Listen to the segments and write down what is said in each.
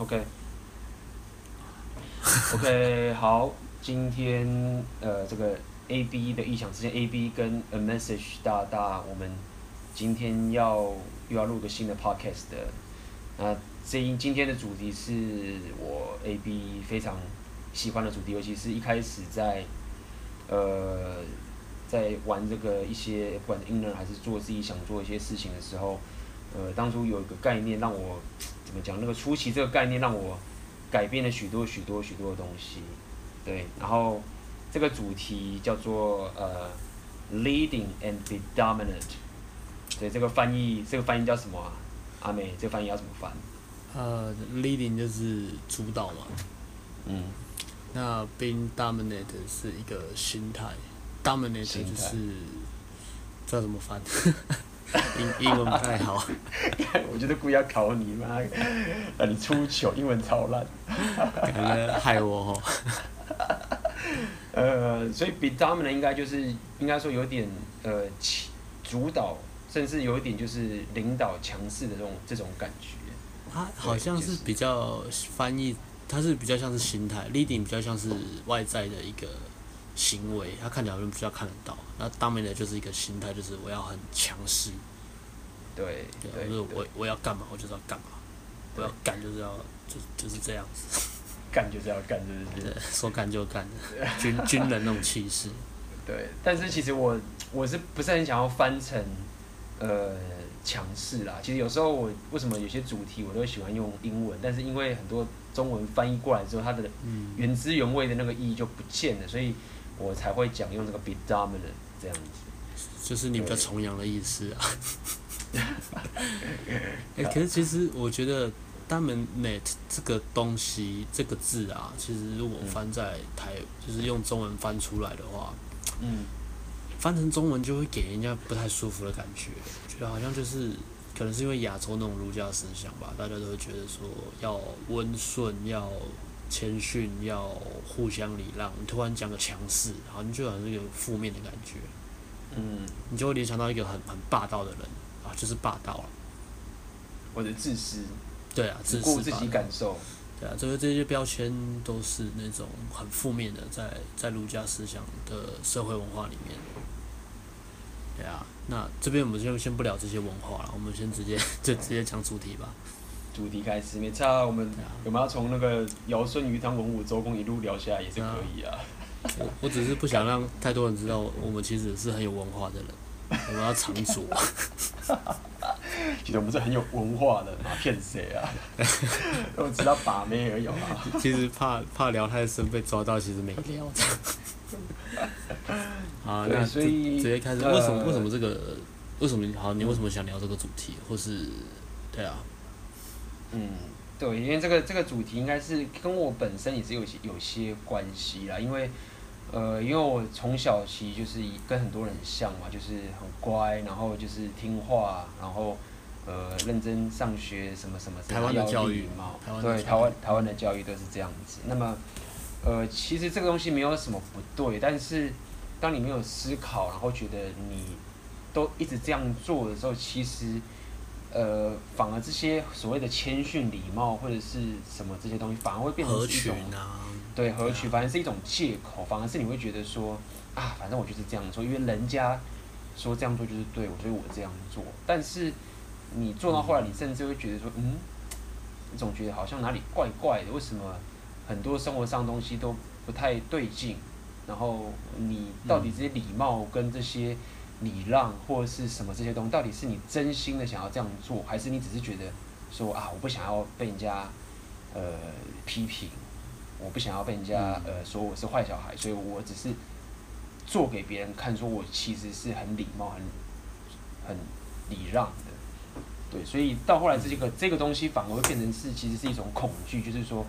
OK，OK，、好，今天呃这个 A B 的异想世界 A B 跟 A Message 大大，我们今天要又要录个新的 Podcast 的，那这一今天的主题是我 A B 非常喜欢的主题，尤其是一开始在呃在玩这个一些不管 in 而还是做自己想做一些事情的时候，呃当初有一个概念让我。怎么讲？那个初期这个概念让我改变了许多许多许多的东西，对。然后这个主题叫做呃，leading and be dominant。对，这个翻译这个翻译叫什么啊？阿美，这个翻译要怎么翻？呃，leading 就是主导嘛。嗯。那 being dominant 是一个心态，dominant 就是这要怎么翻？英 英文不太好，我觉得故意要考你妈，让你出糗，英文超烂，感觉害我哦。呃，所以 be dominant 应该就是应该说有点呃主导，甚至有一点就是领导强势的这种这种感觉。他好像是比较翻译，他是比较像是心态，leading 比较像是外在的一个。行为，他看起来好像比较看得到。那 dominant 就是一个心态，就是我要很强势。对。对。就是我我要干嘛，我就是要干嘛。我要干就是要就就是这样子。干就是要干，是不是？说干就干，军军人那种气势。对，但是其实我我是不是很想要翻成呃强势啦？其实有时候我为什么有些主题我都喜欢用英文，但是因为很多中文翻译过来之后，它的原汁原味的那个意义就不见了，所以。我才会讲用这个 be dominant 这样子，就是你比较崇洋的意思啊。欸、可是其实我觉得 dominant 这个东西这个字啊，其实如果翻在台，嗯、就是用中文翻出来的话，嗯，翻成中文就会给人家不太舒服的感觉，觉得好像就是可能是因为亚洲那种儒家思想吧，大家都会觉得说要温顺要。谦逊要互相礼让，你突然讲个强势，好像就好像是有负面的感觉。嗯，你就会联想到一个很很霸道的人啊，就是霸道了，或者自私。对啊，自顾自己感受。对啊，这个这些标签都是那种很负面的，在在儒家思想的社会文化里面。对啊，那这边我们就先不聊这些文化了，我们先直接 就直接讲主题吧。主题开始，没差。我们有没有从那个尧舜禹汤文武周公一路聊下来也是可以啊。我我只是不想让太多人知道，我们其实是很有文化的人，我们要藏拙。其实我们是很有文化的，哪骗谁啊？我只知道把妹而已啊。其实怕怕聊太深被抓到，其实没聊。好，那所以直接开始。为什么为什么这个？为什么好？你为什么想聊这个主题？或是对啊？嗯，对，因为这个这个主题应该是跟我本身也是有些有些关系啦，因为，呃，因为我从小其实就是跟很多人很像嘛，就是很乖，然后就是听话，然后呃认真上学，什么什么，台湾的教育嘛，对，台湾台湾的教育都是这样子。那么，呃，其实这个东西没有什么不对，但是当你没有思考，然后觉得你都一直这样做的时候，其实。呃，反而这些所谓的谦逊、礼貌或者是什么这些东西，反而会变成是一种，对，合群，反而是一种借口，反而是你会觉得说，啊，反正我就是这样做，因为人家说这样做就是对我，所以我这样做。但是你做到后来，你甚至会觉得说，嗯，你总觉得好像哪里怪怪的，为什么很多生活上的东西都不太对劲？然后你到底这些礼貌跟这些。礼让或者是什么这些东西，到底是你真心的想要这样做，还是你只是觉得说啊，我不想要被人家呃批评，我不想要被人家呃说我是坏小孩，所以我只是做给别人看，说我其实是很礼貌、很很礼让的。对，所以到后来这个这个东西反而会变成是其实是一种恐惧，就是说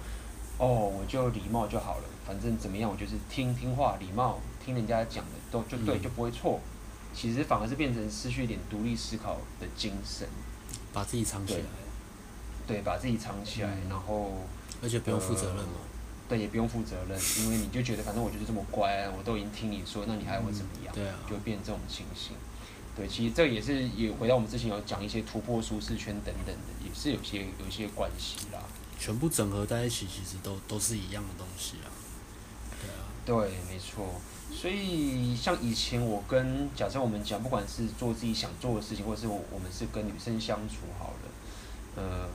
哦，我就礼貌就好了，反正怎么样，我就是听听话、礼貌，听人家讲的都就对，就不会错。其实反而是变成失去一点独立思考的精神，把自己藏起来。对，把自己藏起来，嗯、然后而且不用负责任嘛、呃。对，也不用负责任，因为你就觉得反正我就是这么乖，我都已经听你说，那你还要我怎么样？对啊，就变这种情形。对，其实这也是也回到我们之前有讲一些突破舒适圈等等的，也是有些有一些关系啦。全部整合在一起，其实都都是一样的东西啊。对啊。对，没错。所以像以前我跟假设我们讲，不管是做自己想做的事情，或者是我我们是跟女生相处好了，呃，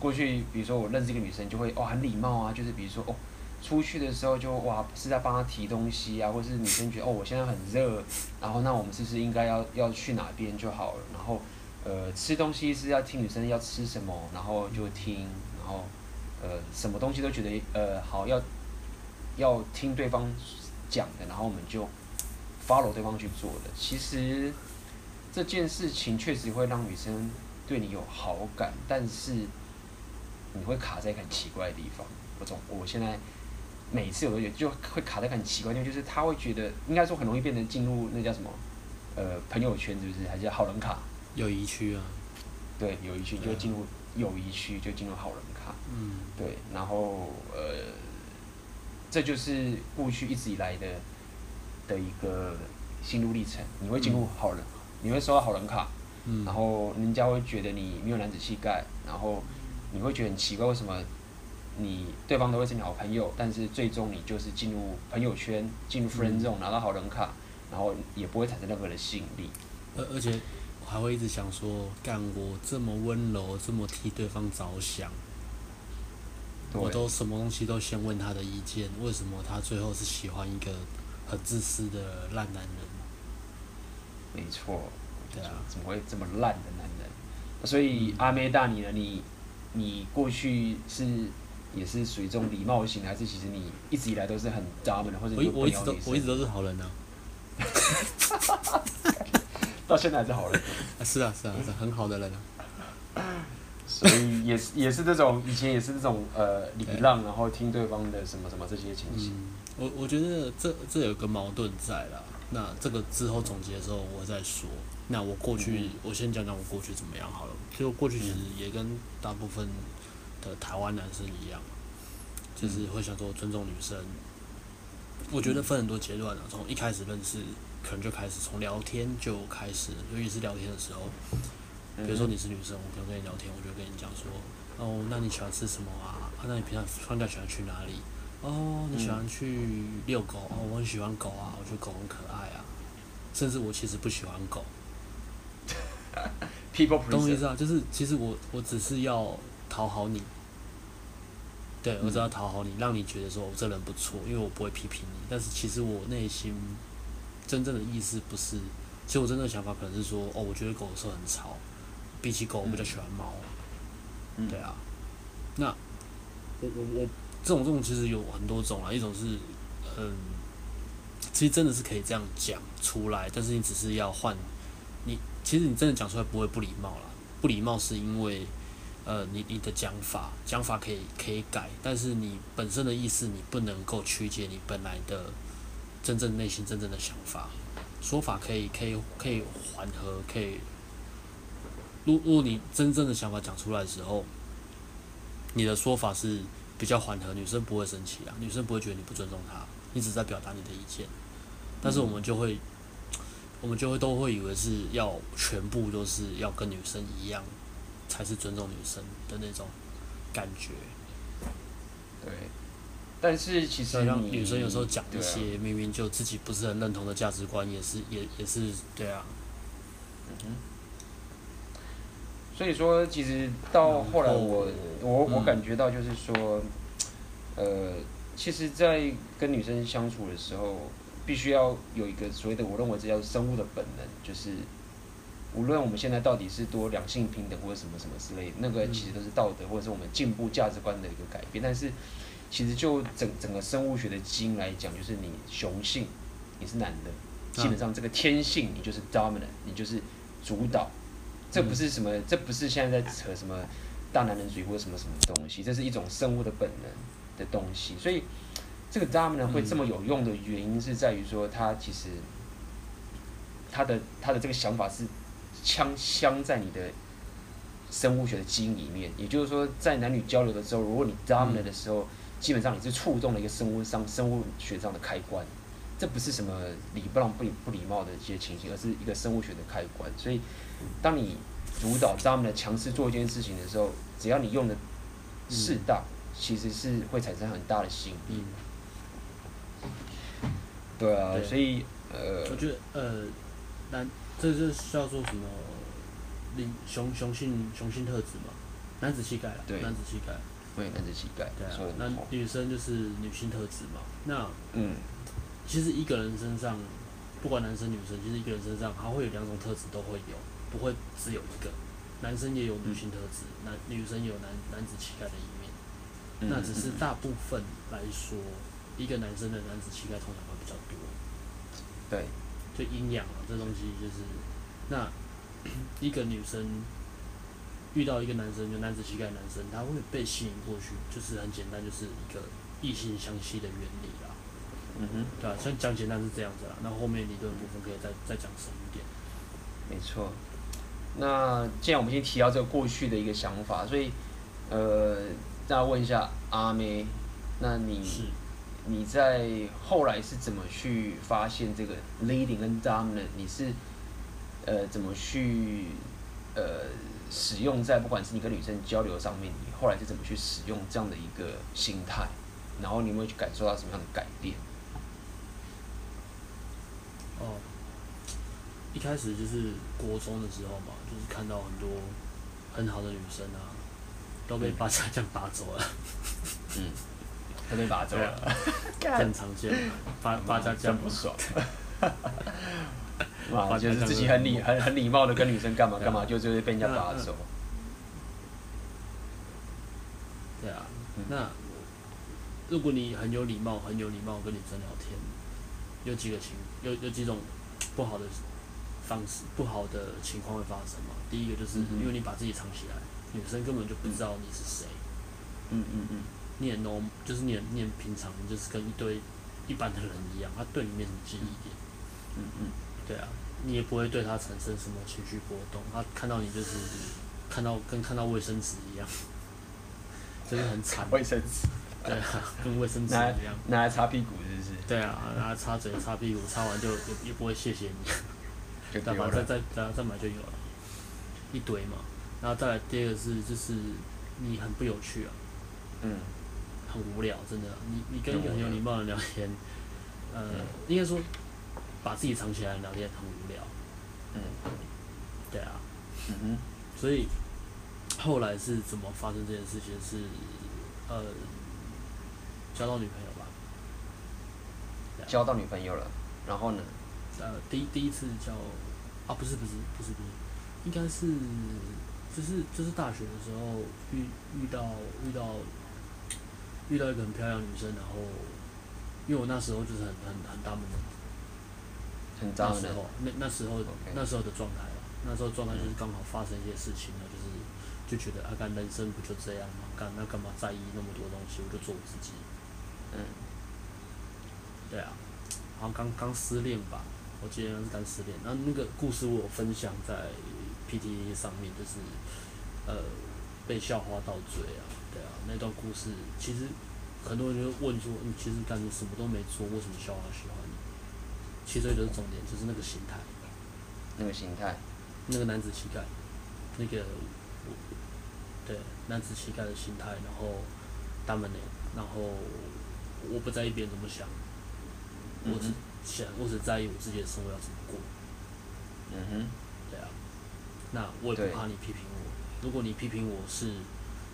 过去比如说我认识一个女生，就会哦很礼貌啊，就是比如说哦出去的时候就哇是在帮她提东西啊，或是女生觉得哦我现在很热，然后那我们是不是应该要要去哪边就好了，然后呃吃东西是要听女生要吃什么，然后就听，然后呃什么东西都觉得呃好要要听对方。讲的，然后我们就 follow 对方去做的。其实这件事情确实会让女生对你有好感，但是你会卡在一个很奇怪的地方。我总我现在每次我都觉得就会卡在很奇怪的地方，就是他会觉得应该说很容易变成进入那叫什么呃朋友圈，是不是？还是叫好人卡？友谊区啊。对，友谊区就进入友谊区，就进入好人卡。嗯。对，然后呃。这就是过去一直以来的的一个心路历程。你会进入好人，嗯、你会收到好人卡，嗯、然后人家会觉得你没有男子气概，然后你会觉得很奇怪，为什么你对方都会是你好朋友，但是最终你就是进入朋友圈，进入 friend zone，拿到好人卡，然后也不会产生任何的吸引力。而而且我还会一直想说，干我这么温柔，这么替对方着想。我都什么东西都先问他的意见，为什么他最后是喜欢一个很自私的烂男人？没错，对啊，怎么会这么烂的男人？所以阿妹大你呢？你你过去是也是属于这种礼貌型，还是其实你一直以来都是很渣的，或者我我一直都我一直都是好人呢、啊？到现在还是好人？啊是啊是啊是啊，很好的人啊。所以也是也是这种以前也是这种呃礼让，然后听对方的什么什么这些情形。嗯、我我觉得这这有个矛盾在啦。那这个之后总结的时候我再说。那我过去、嗯、我先讲讲我过去怎么样好了。其实我过去其实也跟大部分的台湾男生一样，就是会想说尊重女生。我觉得分很多阶段啊，从一开始认识可能就开始，从聊天就开始，尤其是聊天的时候。比如说你是女生，我可能跟你聊天，我就跟你讲说，哦，那你喜欢吃什么啊？啊，那你平常放假喜欢去哪里？哦，你喜欢去遛狗？哦，我很喜欢狗啊，我觉得狗很可爱啊。甚至我其实不喜欢狗。懂我意思啊？就是其实我我只是要讨好你。对，我只要讨好你，让你觉得说我这人不错，因为我不会批评你。但是其实我内心真正的意思不是，其实我真正的想法可能是说，哦，我觉得狗的时候很吵。比起狗，我比较喜欢猫。嗯，对啊。那我我我这种这种其实有很多种啊，一种是嗯，其实真的是可以这样讲出来，但是你只是要换你，其实你真的讲出来不会不礼貌啦。不礼貌是因为呃，你你的讲法讲法可以可以改，但是你本身的意思你不能够曲解你本来的真正内心真正的想法。说法可以可以可以缓和可以。如如果你真正的想法讲出来的时候，你的说法是比较缓和，女生不会生气啊，女生不会觉得你不尊重她，你只在表达你的意见。但是我们就会，我们就会都会以为是要全部都是要跟女生一样，才是尊重女生的那种感觉。对，但是其实让女生有时候讲一些明明就自己不是很认同的价值观，也是也也是对啊。嗯哼。所以说，其实到后来我，我我我感觉到就是说，呃，其实，在跟女生相处的时候，必须要有一个所谓的，我认为这叫生物的本能，就是无论我们现在到底是多两性平等或者什么什么之类的，那个其实都是道德或者是我们进步价值观的一个改变。但是，其实就整整个生物学的基因来讲，就是你雄性你是男的，基本上这个天性你就是 dominant，你就是主导。这不是什么，这不是现在在扯什么大男人主义或者什么什么东西，这是一种生物的本能的东西。所以，这个 dominant 会这么有用的原因是在于说，他其实他的他的这个想法是枪镶在你的生物学的基因里面。也就是说，在男女交流的时候，如果你 dominant 的时候，基本上你是触动了一个生物上生物学上的开关。这不是什么礼不让不礼不礼貌的一些情形，而是一个生物学的开关。所以，当你主导他们的强势做一件事情的时候，只要你用的适当，其实是会产生很大的吸引力。对啊，所以呃，我觉得呃，男这是叫做什么？灵雄雄性雄性特质嘛，男子气概，对，男子气概，对，男子气概。对啊，那女生就是女性特质嘛。那嗯，其实一个人身上，不管男生女生，其实一个人身上，他会有两种特质都会有，不会只有一个。男生也有女性特质，男女生也有男男子气概的一面。那只是大部分来说，一个男生的男子气概通常会比较多。对，就阴阳啊，这东西就是那。一个女生遇到一个男生，就男子气概男生，他会被吸引过去，就是很简单，就是一个异性相吸的原理啦。嗯哼，对啊，虽然讲简单是这样子啦，那后面理论部分可以再再讲深一点。没错。那既然我们先提到这个过去的一个想法，所以呃，再问一下阿妹，那你是你在后来是怎么去发现这个 leading 跟 dominant？你是？呃，怎么去呃使用在不管是你跟女生交流上面，你后来是怎么去使用这样的一个心态？然后你有没有去感受到什么样的改变？哦，一开始就是国中的时候嘛，就是看到很多很好的女生啊，都被八家将拔走了。嗯，都被拔走了，很常见，八八家将不爽。啊，就是自己很礼很很礼貌的跟女生干嘛干嘛，就就会被人家打走。对啊，那如果你很有礼貌，很有礼貌跟女生聊天，有几个情有有几种不好的方式，不好的情况会发生嘛？第一个就是因为你把自己藏起来，女生根本就不知道你是谁。嗯嗯嗯。你很 normal，就是你很你很平常，就是跟一堆一般的人一样，他对你没什么记忆点。嗯嗯。对啊。你也不会对他产生什么情绪波动，他看到你就是看到跟看到卫生纸一样，真 的很惨。卫生纸，对啊，跟卫生纸一样。拿来擦屁股是不是？对啊，然后擦嘴、擦屁股，擦完就也也不会谢谢你。再买再再再再买就有了，一堆嘛。然后再来第二个是就是你很不有趣啊，嗯，很无聊，真的。你你跟一个很有礼貌的人聊天，呃，应该说。把自己藏起来聊天很无聊，嗯，对啊，嗯哼，所以后来是怎么发生这件事情？是呃，交到女朋友吧？交到女朋友了，然后呢？呃，第一第一次交，啊，不是不是不是不是，应该是就是就是大学的时候遇遇到遇到遇到一个很漂亮的女生，然后因为我那时候就是很很很大门的。那时候，那那时候.那时候的状态了。那时候状态就是刚好发生一些事情了，就是就觉得啊，干人生不就这样吗？干那干嘛在意那么多东西？我就做我自己。嗯。对啊，好像刚刚失恋吧，我记得是刚失恋。然后那个故事我有分享在 PTT 上面，就是呃被校花倒追啊，对啊，那段故事其实很多人就问说，你其实干你什么都没做，为什么校花喜欢你？其实就是重点，就是那个心态。那个心态。那个男子气概，那个，对，男子气概的心态，然后，大门脸，然后，我不在意别人怎么想，我只想，我只在意我自己的生活要怎么过。嗯哼。对啊。那我也不怕你批评我，如果你批评我是，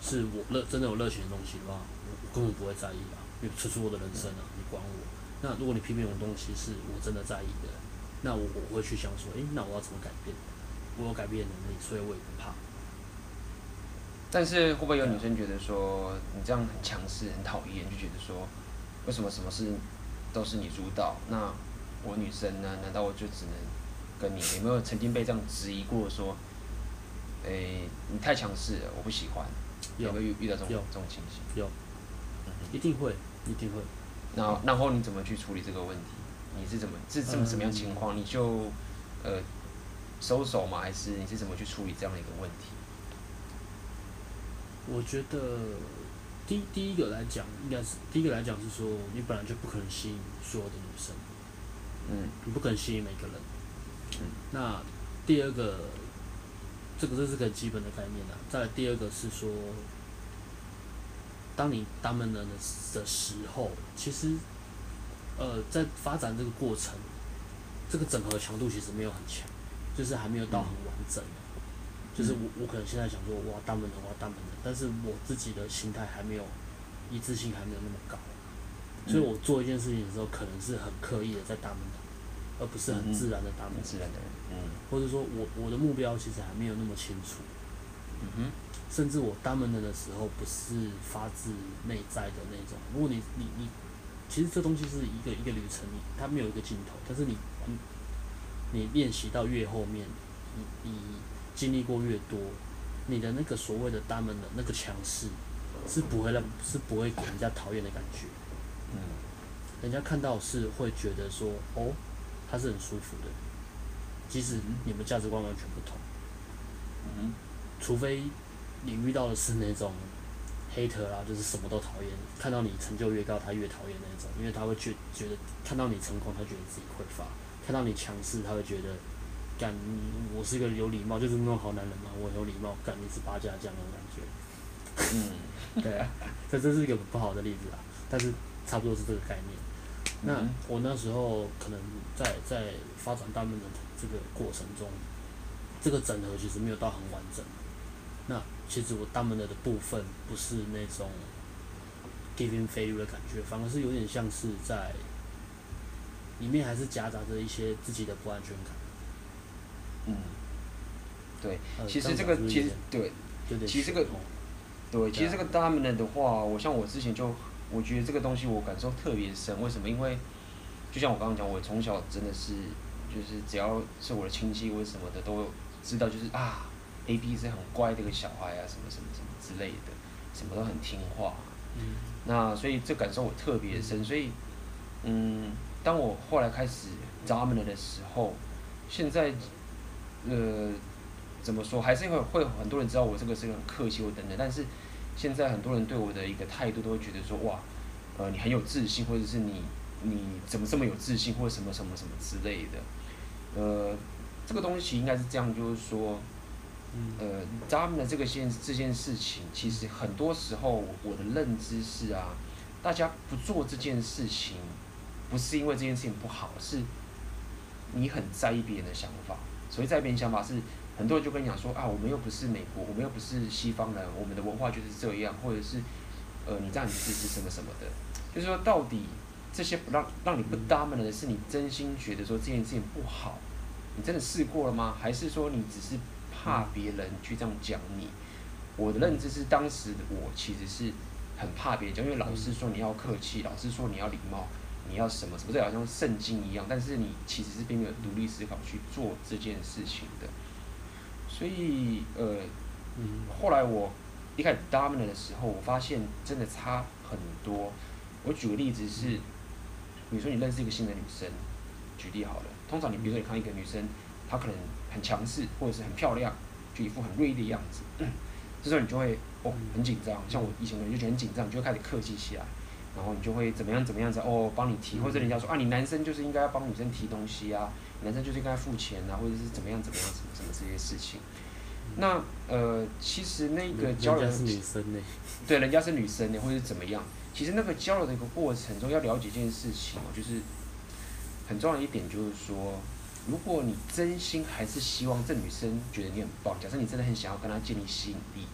是我热真的有热情的东西的话，我根本不会在意啊，因为这是我的人生啊，你管我。那如果你批评我的东西是我真的在意的，那我我会去想说，诶，那我要怎么改变？我有改变的能力，所以我也不怕。但是会不会有女生觉得说你这样很强势、很讨厌，就觉得说为什么什么事都是你主导？那我女生呢？难道我就只能跟你？有没有曾经被这样质疑过？说，诶，你太强势了，我不喜欢。有没有遇遇到这种这种情形？有，一定会，一定会。那然后你怎么去处理这个问题？你是怎么是怎么什么样情况？你就呃收手吗？还是你是怎么去处理这样的一个问题？我觉得第第一个来讲，应该是第一个来讲是说，你本来就不可能吸引所有的女生，嗯，你不可能吸引每个人，嗯。那第二个，这个这是个基本的概念啊。再来第二个是说，当你 dominant 的的时候，其实，呃，在发展这个过程，这个整合强度其实没有很强，就是还没有到很完整。嗯、就是我我可能现在想说，我要 dominant，我要 dominant，但是我自己的心态还没有一致性还没有那么高，所以我做一件事情的时候，可能是很刻意的在 dominant，而不是很自然的 dominant。自然的，嗯。或者说我我的目标其实还没有那么清楚。嗯哼，甚至我 dominant 的时候不是发自内在的那种。如果你你你，其实这东西是一个一个旅程，你它没有一个尽头。但是你你你练习到越后面，你你经历过越多，你的那个所谓的 dominant 的那个强势，是不会让是不会给人家讨厌的感觉。嗯，人家看到是会觉得说，哦，他是很舒服的，即使你们价值观完全不同。嗯。除非你遇到的是那种 hater 啦，就是什么都讨厌，看到你成就越高，他越讨厌那种，因为他会觉觉得看到你成功，他觉得自己匮乏；看到你强势，他会觉得，干，我是一个有礼貌，就是那种好男人嘛，我有礼貌，干你是八家将那种感觉。嗯，对啊，这这是一个不好的例子啊，但是差不多是这个概念。那我那时候可能在在发展大门的这个过程中，这个整合其实没有到很完整。那其实我 dominant 的部分不是那种 giving value 的感觉，反而是有点像是在里面还是夹杂着一些自己的不安全感。嗯，对，其实这个其实对，其实这个对，其实这个 dominant 的话，我像我之前就我觉得这个东西我感受特别深，为什么？因为就像我刚刚讲，我从小真的是就是只要是我的亲戚或者什么的都知道，就是啊。A B 是很乖的一个小孩啊，什么什么什么之类的，什么都很听话。嗯。那所以这感受我特别深，所以，嗯，当我后来开始 dominant 的时候，现在，呃，怎么说，还是会会很多人知道我这个是很客气或等等，但是现在很多人对我的一个态度都会觉得说，哇，呃，你很有自信，或者是你你怎么这么有自信，或者什么什么什么之类的，呃，这个东西应该是这样，就是说。呃，咱们的这个件这件事情，其实很多时候我的认知是啊，大家不做这件事情，不是因为这件事情不好，是你很在意别人的想法。所以在意别人想法是，很多人就跟你讲说啊，我们又不是美国，我们又不是西方人，我们的文化就是这样，或者是呃，你这样子是什么什么的，就是说到底这些不让让你不 dominant 的是你真心觉得说这件事情不好，你真的试过了吗？还是说你只是？怕别人去这样讲你，我的认知是，当时我其实是很怕别人讲，因为老师说你要客气，老师说你要礼貌，你要什么什么，这好像圣经一样，但是你其实是并没有独立思考去做这件事情的。所以，呃，后来我一开始 dominant 的时候，我发现真的差很多。我举个例子是，比如说你认识一个新的女生，举例好了，通常你比如说你看一个女生，她可能。很强势，或者是很漂亮，就一副很锐利的样子。这时候你就会哦很紧张，像我以前可能就觉得很紧张，你就会开始客气起来，然后你就会怎么样怎么样子哦帮你提，或者人家说啊你男生就是应该要帮女生提东西啊，男生就是应该付钱啊，或者是怎么样怎么样什么什么这些事情。那呃其实那个交流，是女生呢，对，人家是女生呢，或者是怎么样？其实那个交流的一个过程中要了解一件事情哦，就是很重要的一点就是说。如果你真心还是希望这女生觉得你很棒，假设你真的很想要跟她建立吸引力，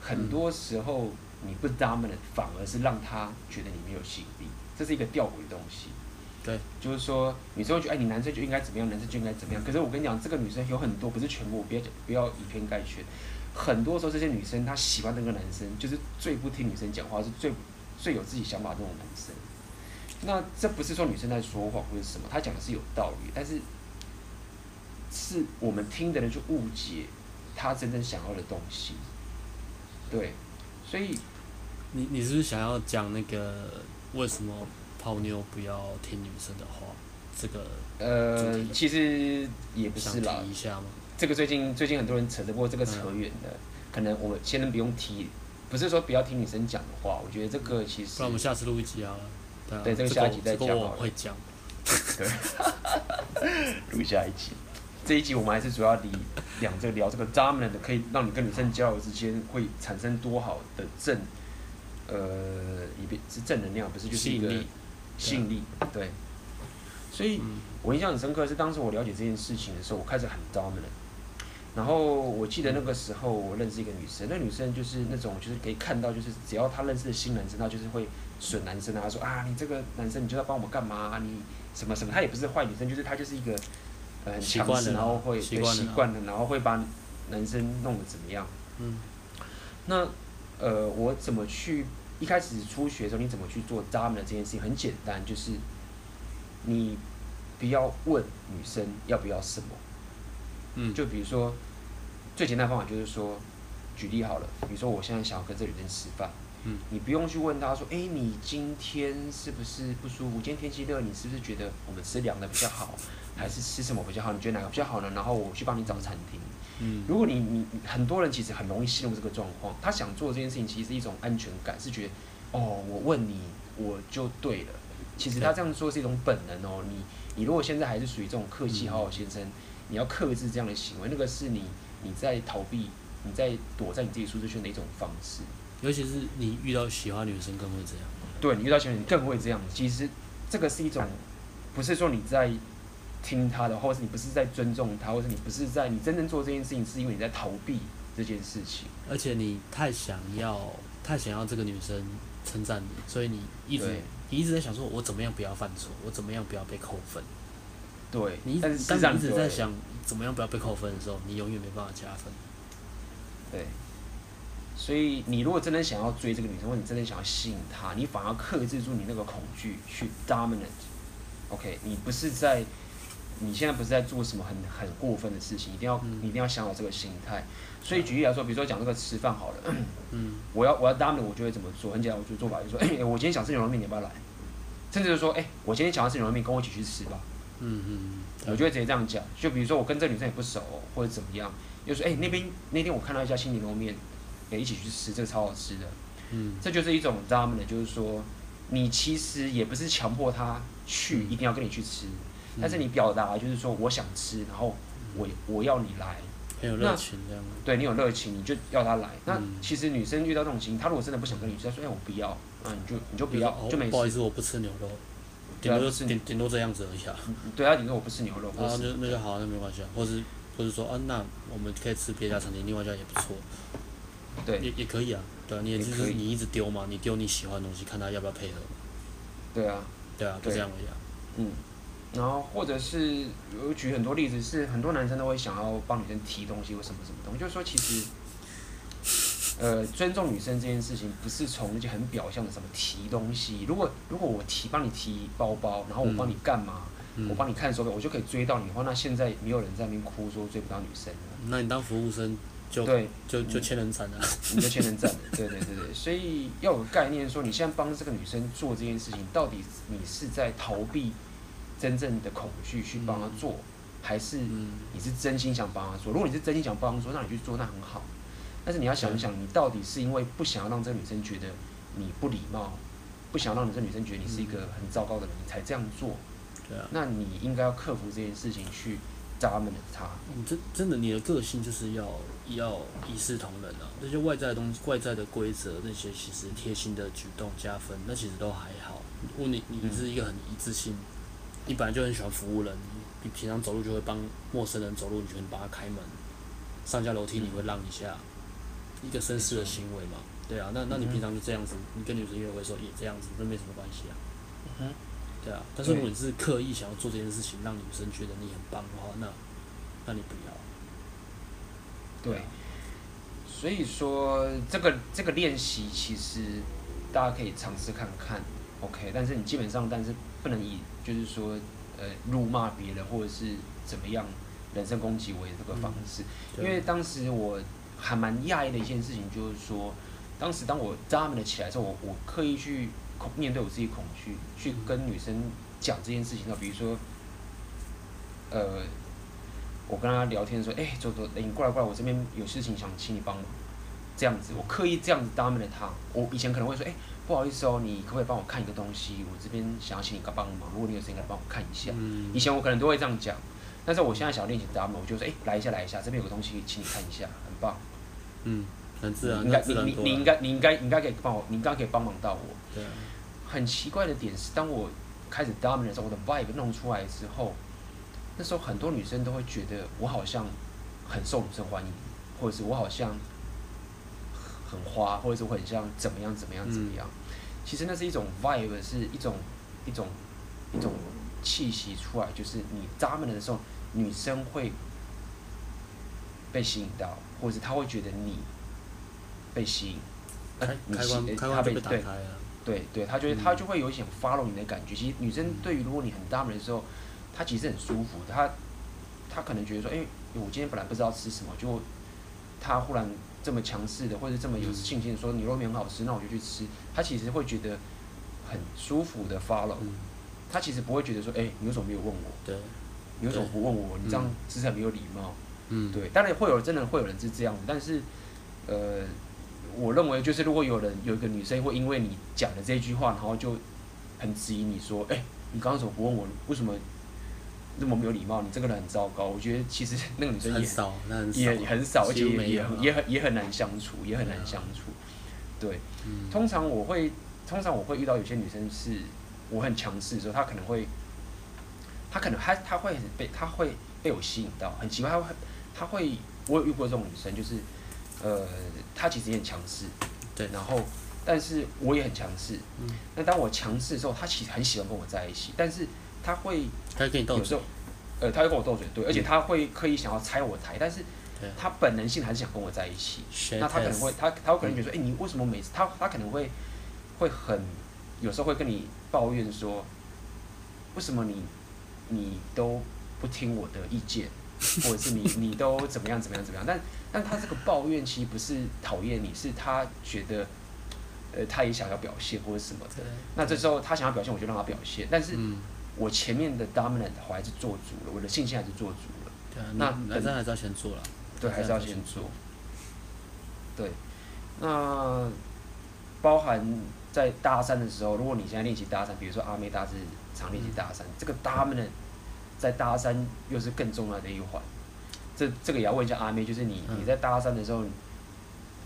很多时候你不 dominant 反而是让他觉得你没有吸引力，这是一个吊诡的东西。对，就是说女生会觉得，哎，你男生就应该怎么样，男生就应该怎么样。可是我跟你讲，这个女生有很多，不是全部，不要不要以偏概全。很多时候这些女生她喜欢那个男生，就是最不听女生讲话，是最最有自己想法的那种男生。那这不是说女生在说谎或者什么，她讲的是有道理，但是。是我们听的人就误解她真正想要的东西，对，所以你你是不是想要讲那个为什么泡妞不要听女生的话？这个呃，其实也不是啦，一下吗？这个最近最近很多人扯着，不过这个扯远了，嗯、可能我们先能不用提，不是说不要听女生讲的话，我觉得这个其实。那我们下次录一集啊。对，啊对，这个下一集再讲。我会讲。对，录下一集。这一集我们还是主要理两这个聊这个 dominant 的，可以让你跟女生交流之间会产生多好的正呃，一边是正能量，不是就是一个吸引力，对。所以，我印象很深刻是当时我了解这件事情的时候，我开始很 dominant。然后我记得那个时候我认识一个女生，那女生就是那种就是可以看到，就是只要她认识的新男生，她就是会损男生啊，说啊你这个男生你就要帮我们干嘛？你什么什么？她也不是坏女生，就是她就是一个呃很强势，然后会习惯了，然后会把男生弄得怎么样？嗯。那呃，我怎么去一开始初学的时候，你怎么去做 dominant 这件事情？很简单，就是。你不要问女生要不要什么，嗯，就比如说最简单的方法就是说，举例好了，比如说我现在想要跟这女生吃饭，嗯，你不用去问她说，哎，你今天是不是不舒服？今天天气热，你是不是觉得我们吃凉的比较好，还是吃什么比较好？你觉得哪个比较好呢？然后我去帮你找餐厅。嗯，如果你你很多人其实很容易陷入这个状况，他想做这件事情其实是一种安全感，是觉得哦，我问你我就对了。其实他这样说是一种本能哦，你你如果现在还是属于这种客气好好先生，你要克制这样的行为，那个是你你在逃避，你在躲在你自己舒适圈的一种方式。尤其是你遇到喜欢女生更会这样。对，你遇到喜欢女生更会这样。其实这个是一种，不是说你在听他的，或者是你不是在尊重他，或者你不是在你真正做这件事情，是因为你在逃避这件事情。而且你太想要，太想要这个女生称赞你，所以你一直。你一直在想说，我怎么样不要犯错，我怎么样不要被扣分？对，你一直当你一直在想怎么样不要被扣分的时候，你永远没办法加分。对，所以你如果真的想要追这个女生，或者你真的想要吸引她，你反而克制住你那个恐惧，去 dominant。OK，你不是在。你现在不是在做什么很很过分的事情，一定要、嗯、你一定要想好这个心态。所以举例来说，比如说讲这个吃饭好了，嗯，我要我要 dominant，我就会怎么做？很简单，我就做法就是说，哎、欸，我今天想吃牛肉面，你要不要来？甚至就是说，哎、欸，我今天想要吃牛肉面，跟我一起去吃吧。嗯嗯，我就会直接这样讲。就比如说我跟这个女生也不熟，或者怎么样，就说，哎、欸，那边那天我看到一家新牛肉面，哎，一起去吃，这个超好吃的。嗯，这就是一种 dominant，就是说，你其实也不是强迫他去，一定要跟你去吃。但是你表达就是说我想吃，然后我我要你来，很有热情这样。对，你有热情，你就要他来。那其实女生遇到这种情况，她如果真的不想跟你吃，她说哎我不要，那你就你就不要，就没事。不好意思，我不吃牛肉，顶多是顶顶多这样子而已啊。对啊，顶多我不吃牛肉。啊，那那就好，那没关系啊。或是或者说啊，那我们可以吃别家餐厅，另外一家也不错。对，也也可以啊。对啊，你也就是你一直丢嘛，你丢你喜欢的东西，看他要不要配合。对啊。对啊，就这样而已啊。嗯。然后，或者是我举很多例子，是很多男生都会想要帮女生提东西或什么什么东西，就是说，其实，呃，尊重女生这件事情，不是从那些很表象的什么提东西。如果如果我提帮你提包包，然后我帮你干嘛？嗯、我帮你看手表，我就可以追到你的话，那现在没有人在那边哭说追不到女生了。那你当服务生就对，就就千人斩了，你就千人斩了。对对对对，所以要有概念说，你现在帮这个女生做这件事情，到底你是在逃避？真正的恐惧去帮他做，嗯、还是你是真心想帮他做？如果你是真心想帮他做，那你去做，那很好。但是你要想一想，你到底是因为不想要让这个女生觉得你不礼貌，不想让你这个女生觉得你是一个很糟糕的人，你才这样做。对啊。那你应该要克服这件事情，去 dominate 他。你真真的，你的个性就是要要一视同仁啊。那些外在的东西、外在的规则，那些其实贴心的举动加分，那其实都还好。如果你你是一个很一致性。你本来就很喜欢服务人，你平常走路就会帮陌生人走路，你就会帮他开门，上下楼梯你会让一下，嗯、一个绅士的行为嘛？对啊，那那你平常就这样子，你跟女生约会的时候也这样子，那没什么关系啊。嗯，对啊，但是如果你是刻意想要做这件事情，让女生觉得你很棒的话，那那你不要。对，所以说这个这个练习其实大家可以尝试看看，OK，但是你基本上但是不能以。就是说，呃，辱骂别人或者是怎么样，人身攻击为这个方式。嗯、因为当时我还蛮讶异的一件事情，就是说，当时当我 dominant 起来之后，我我刻意去恐面对我自己恐惧，去跟女生讲这件事情。那比如说，呃，我跟她聊天的时候，哎、欸，走走，你过来过来，我这边有事情想请你帮忙，这样子，我刻意这样子 dominant 她。我以前可能会说，哎、欸。不好意思哦，你可不可以帮我看一个东西？我这边想要请你个帮忙，如果你有时间，来帮我看一下。嗯、以前我可能都会这样讲，但是我现在想要练习 dominant，我就说，哎、欸，来一下，来一下，这边有个东西，请你看一下，很棒。嗯，很自然，应该你你你应该你应该应该可以帮我，你应该可以帮忙到我。对啊。很奇怪的点是，当我开始时候，我的 vibe 弄出来之后，那时候很多女生都会觉得我好像很受女生欢迎，或者是我好像很花，或者是我很像怎么样怎么样怎么样。嗯、其实那是一种 vibe，是一种一种一种气息出来，就是你 dominate 的时候，女生会被吸引到，或者是她会觉得你被吸引，开开关开关被打开了。对对，她觉得她就会有一种 follow 你的感觉。其实女生对于如果你很 dominant 的时候，她其实很舒服。她她可能觉得说，哎，我今天本来不知道吃什么，就她忽然这么强势的，或者这么有信心的说牛肉面很好吃，那我就去吃。他其实会觉得很舒服的 follow。他其实不会觉得说，哎，你为什么没有问我？对，你为什么不问我？你这样是很没有礼貌。嗯，对。当然会有真的会有人是这样子，但是呃。我认为就是，如果有人有一个女生会因为你讲的这句话，然后就很质疑你说：“哎、欸，你刚刚怎么不问我？为什么那么没有礼貌？你这个人很糟糕。”我觉得其实那个女生也很少，很少也很少，而且也也很也很也很难相处，也很难相处。对，嗯、通常我会通常我会遇到有些女生是我很强势的时候，她可能会，她可能她她会被她会被我吸引到，很奇怪，她会她会我有遇过这种女生，就是。呃，她其实也很强势，对，然后，但是我也很强势，嗯，那当我强势的时候，她其实很喜欢跟我在一起，但是他会，他会跟你斗嘴，有时候，呃，他会跟我斗嘴，对，而且他会刻意想要拆我台，但是，他本能性还是想跟我在一起，那他可能会，他他会可能觉得说，哎，你为什么每次他他可能会，会很，有时候会跟你抱怨说，为什么你，你都不听我的意见，或者是你你都怎么样怎么样怎么样，但。但他这个抱怨其实不是讨厌你，是他觉得，呃，他也想要表现或者什么的。那这时候他想要表现，我就让他表现。但是，我前面的 dominant 我还是做足了，我的信心还是做足了。对啊，那男生还是要先做了。对，还是要先做。对，那包含在搭讪的时候，如果你现在练习搭讪，比如说阿妹搭是常练习搭讪，这个 dominant 在搭讪又是更重要的一环。这这个也要问一下阿妹，就是你你在搭讪的时候，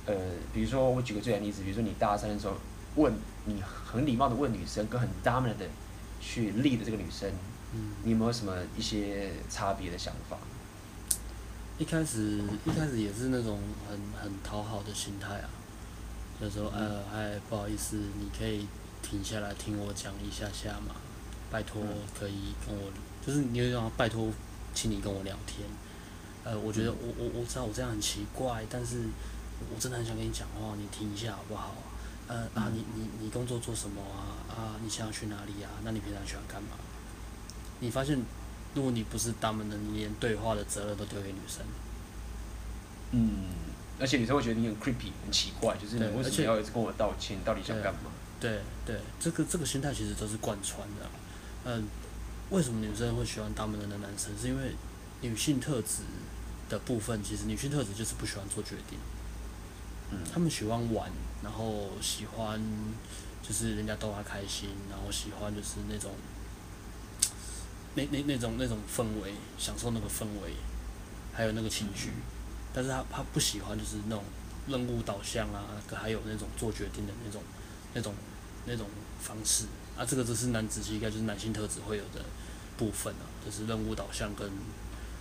呃，比如说我举个最简单例子，比如说你搭讪的时候，问你很礼貌的问女生，跟很 dominant 的去 lead 这个女生，你有没有什么一些差别的想法？一开始一开始也是那种很很讨好的心态啊，就说呃，哎，不好意思，你可以停下来听我讲一下下嘛，拜托可以跟我，就是你有种拜托，请你跟我聊天。呃，我觉得我我我知道我这样很奇怪，但是我真的很想跟你讲话，你听一下好不好？呃啊，你你你工作做什么啊？啊，你想要去哪里啊？那你平常喜欢干嘛？你发现，如果你不是他们的，你连对话的责任都丢给女生。嗯，而且女生会觉得你很 creepy，很奇怪，就是你为什么要一直跟我道歉？你到底想干嘛？对对，这个这个心态其实都是贯穿的。嗯，为什么女生会喜欢他们的男生？是因为女性特质。的部分其实女性特质就是不喜欢做决定，嗯，他们喜欢玩，然后喜欢就是人家逗他开心，然后喜欢就是那种那那那种那种氛围，享受那个氛围，还有那个情绪，但是他他不喜欢就是那种任务导向啊，还有那种做决定的那种那种那种方式啊，这个就是男子气概，就是男性特质会有的部分啊，就是任务导向跟。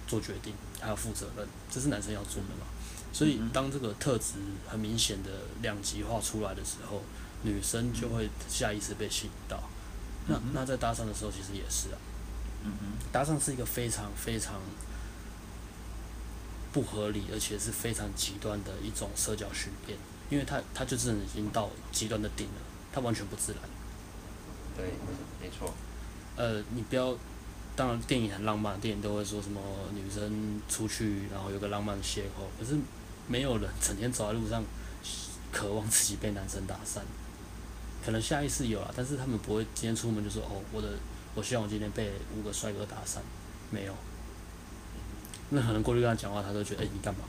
做决定还要负责任，这是男生要做的嘛？所以当这个特质很明显的两极化出来的时候，女生就会下意识被吸引到。那那在搭讪的时候，其实也是啊。嗯搭讪是一个非常非常不合理，而且是非常极端的一种社交训练，因为他他就真的已经到极端的顶了，他完全不自然。对，没错。呃，你不要。当然，电影很浪漫，电影都会说什么女生出去，然后有个浪漫邂逅。可是，没有人整天走在路上，渴望自己被男生搭讪。可能下意识有啊，但是他们不会今天出门就说：“哦，我的，我希望我今天被五个帅哥搭讪。”没有。那可能过去跟他讲话，他都觉得：“哎，你干嘛？”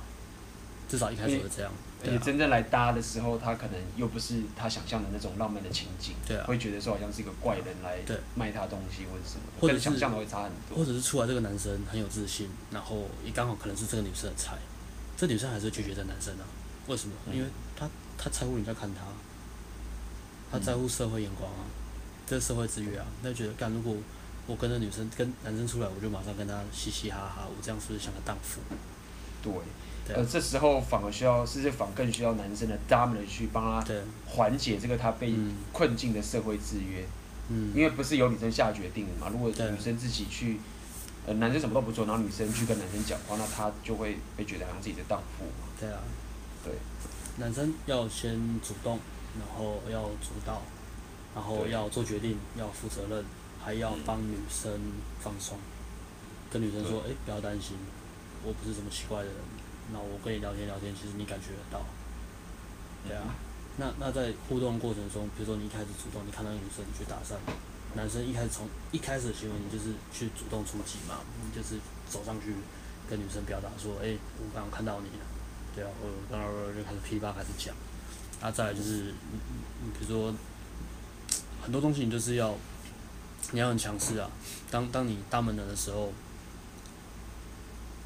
至少一开始是这样。而且真正来搭的时候，他可能又不是他想象的那种浪漫的情景，对啊，会觉得说好像是一个怪人来卖他东西或者什么，或者想象的会差很多。或者是出来这个男生很有自信，然后也刚好可能是这个女生的菜，这女生还是拒绝这男生啊。为什么？因为他他在乎你在看他，他在乎社会眼光啊，这是社会制约啊。那觉得干，如果我跟那女生跟男生出来，我就马上跟他嘻嘻哈哈，我这样是不是像个荡妇？对。呃，这时候反而需要，是这反而更需要男生的 dominant 去帮他缓解这个他被困境的社会制约。嗯。因为不是由女生下决定的嘛，如果女生自己去，呃，男生什么都不做，然后女生去跟男生讲话，那他就会被觉得好像自己的荡妇嘛。对啊。对。男生要先主动，然后要主导，然后要做决定，要负责任，还要帮女生放松，跟女生说：“哎，不要担心，我不是什么奇怪的人。”那我跟你聊天聊天，其实你感觉得到，对啊。那那在互动过程中，比如说你一开始主动，你看到女生你去搭讪，男生一开始从一开始的行为，你就是去主动出击嘛，你就是走上去跟女生表达说，哎、我刚刚看到你了，对啊，我刚刚就开始噼啪开始讲。那再来就是，你你比如说很多东西，你就是要你要很强势啊。当当你大门人的时候。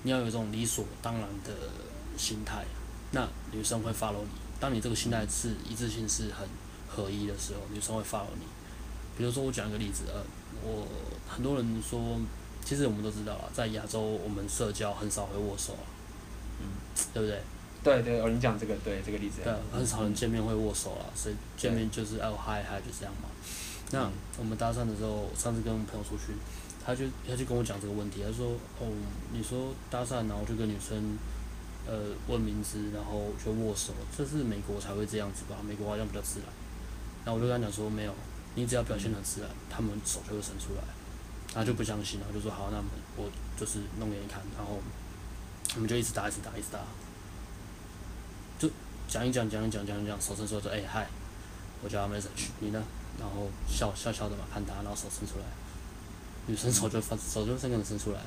你要有一种理所当然的心态，那女生会 follow 你。当你这个心态是一致性是很合一的时候，女生会 follow 你。比如说，我讲一个例子，呃，我很多人说，其实我们都知道啊，在亚洲我们社交很少会握手啊，嗯，对不对？对对，哦，你讲这个对这个例子。对，很少人见面会握手啊，所以见面就是哦嗨嗨就这样嘛。那我们搭讪的时候，上次跟朋友出去。他就他就跟我讲这个问题，他说：“哦，你说搭讪，然后就跟女生，呃，问名字，然后就握手，这是美国才会这样子吧？美国好像比较自然。”然后我就跟他讲说：“没有，你只要表现的自然，他们手就会伸出来。”他就不相信，然后就说：“好，那我就是弄给你看。”然后我们就一直打，一直打，一直打，就讲一讲，讲一讲，讲一讲，手伸出来说：“哎嗨，我叫阿 message，你呢？”然后笑笑笑的嘛，看他，然后手伸出来。女生手就发，手就伸个伸出来。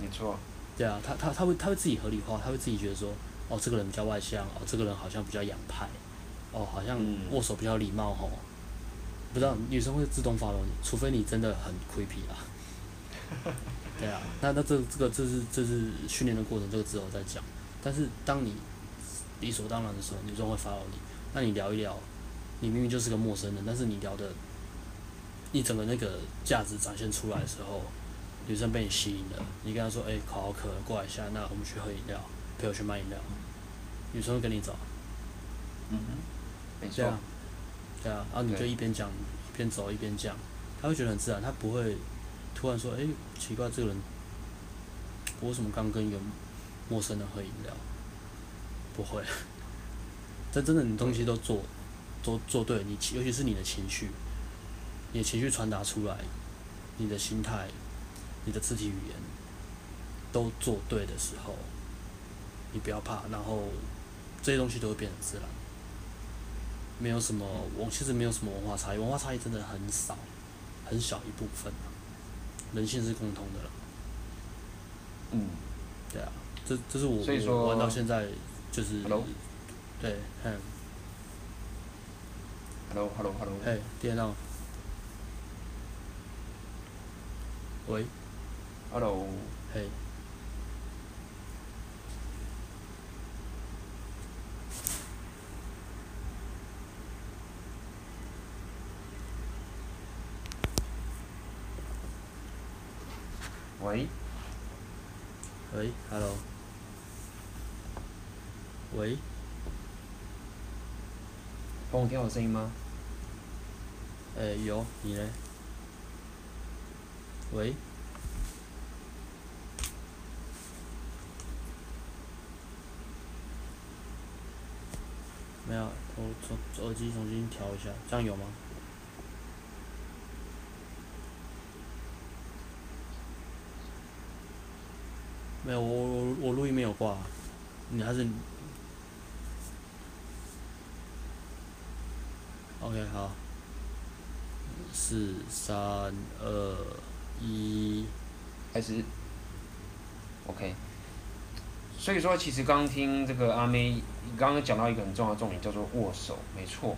没错。对啊，他他他会他会自己合理化，他会自己觉得说，哦，这个人比较外向，哦，这个人好像比较洋派，哦，好像握手比较礼貌吼。不知道女生会自动 follow 你，除非你真的很 creepy 啊。对啊，那那这这个这是这是训练的过程，这个之后再讲。但是当你理所当然的时候，女生会 follow 你。那你聊一聊，你明明就是个陌生人，但是你聊的。你整个那个价值展现出来的时候，女生被你吸引了，你跟她说：“哎、欸，口好渴，过来一下，那我们去喝饮料，陪我去买饮料。”女生会跟你走。嗯哼，没错。对啊，然后你就一边讲一边走一边讲，他会觉得很自然，他不会突然说：“哎、欸，奇怪，这个人，我为什么刚跟一个陌生人喝饮料？”不会，这真的，你东西都做，都做对，你尤其是你的情绪。你的情绪传达出来，你的心态，你的肢体语言，都做对的时候，你不要怕，然后这些东西都会变得自然。没有什么，我其实没有什么文化差异，文化差异真的很少，很小一部分，啊人性是共通的了。嗯，对啊，这这是我我玩到现在就是，Hello? 对，嗯。Hello，Hello，Hello。哎，电脑。喂，Hello，嘿，喂，喂，Hello，喂，帮我听我声音吗？哎，有，你呢？喂，没有，我从耳机重新调一下，这样有吗？没有，我我我录音没有挂，你还是，OK 好，四三二。一开始，OK。所以说，其实刚听这个阿妹刚刚讲到一个很重要的重点，叫做握手。没错，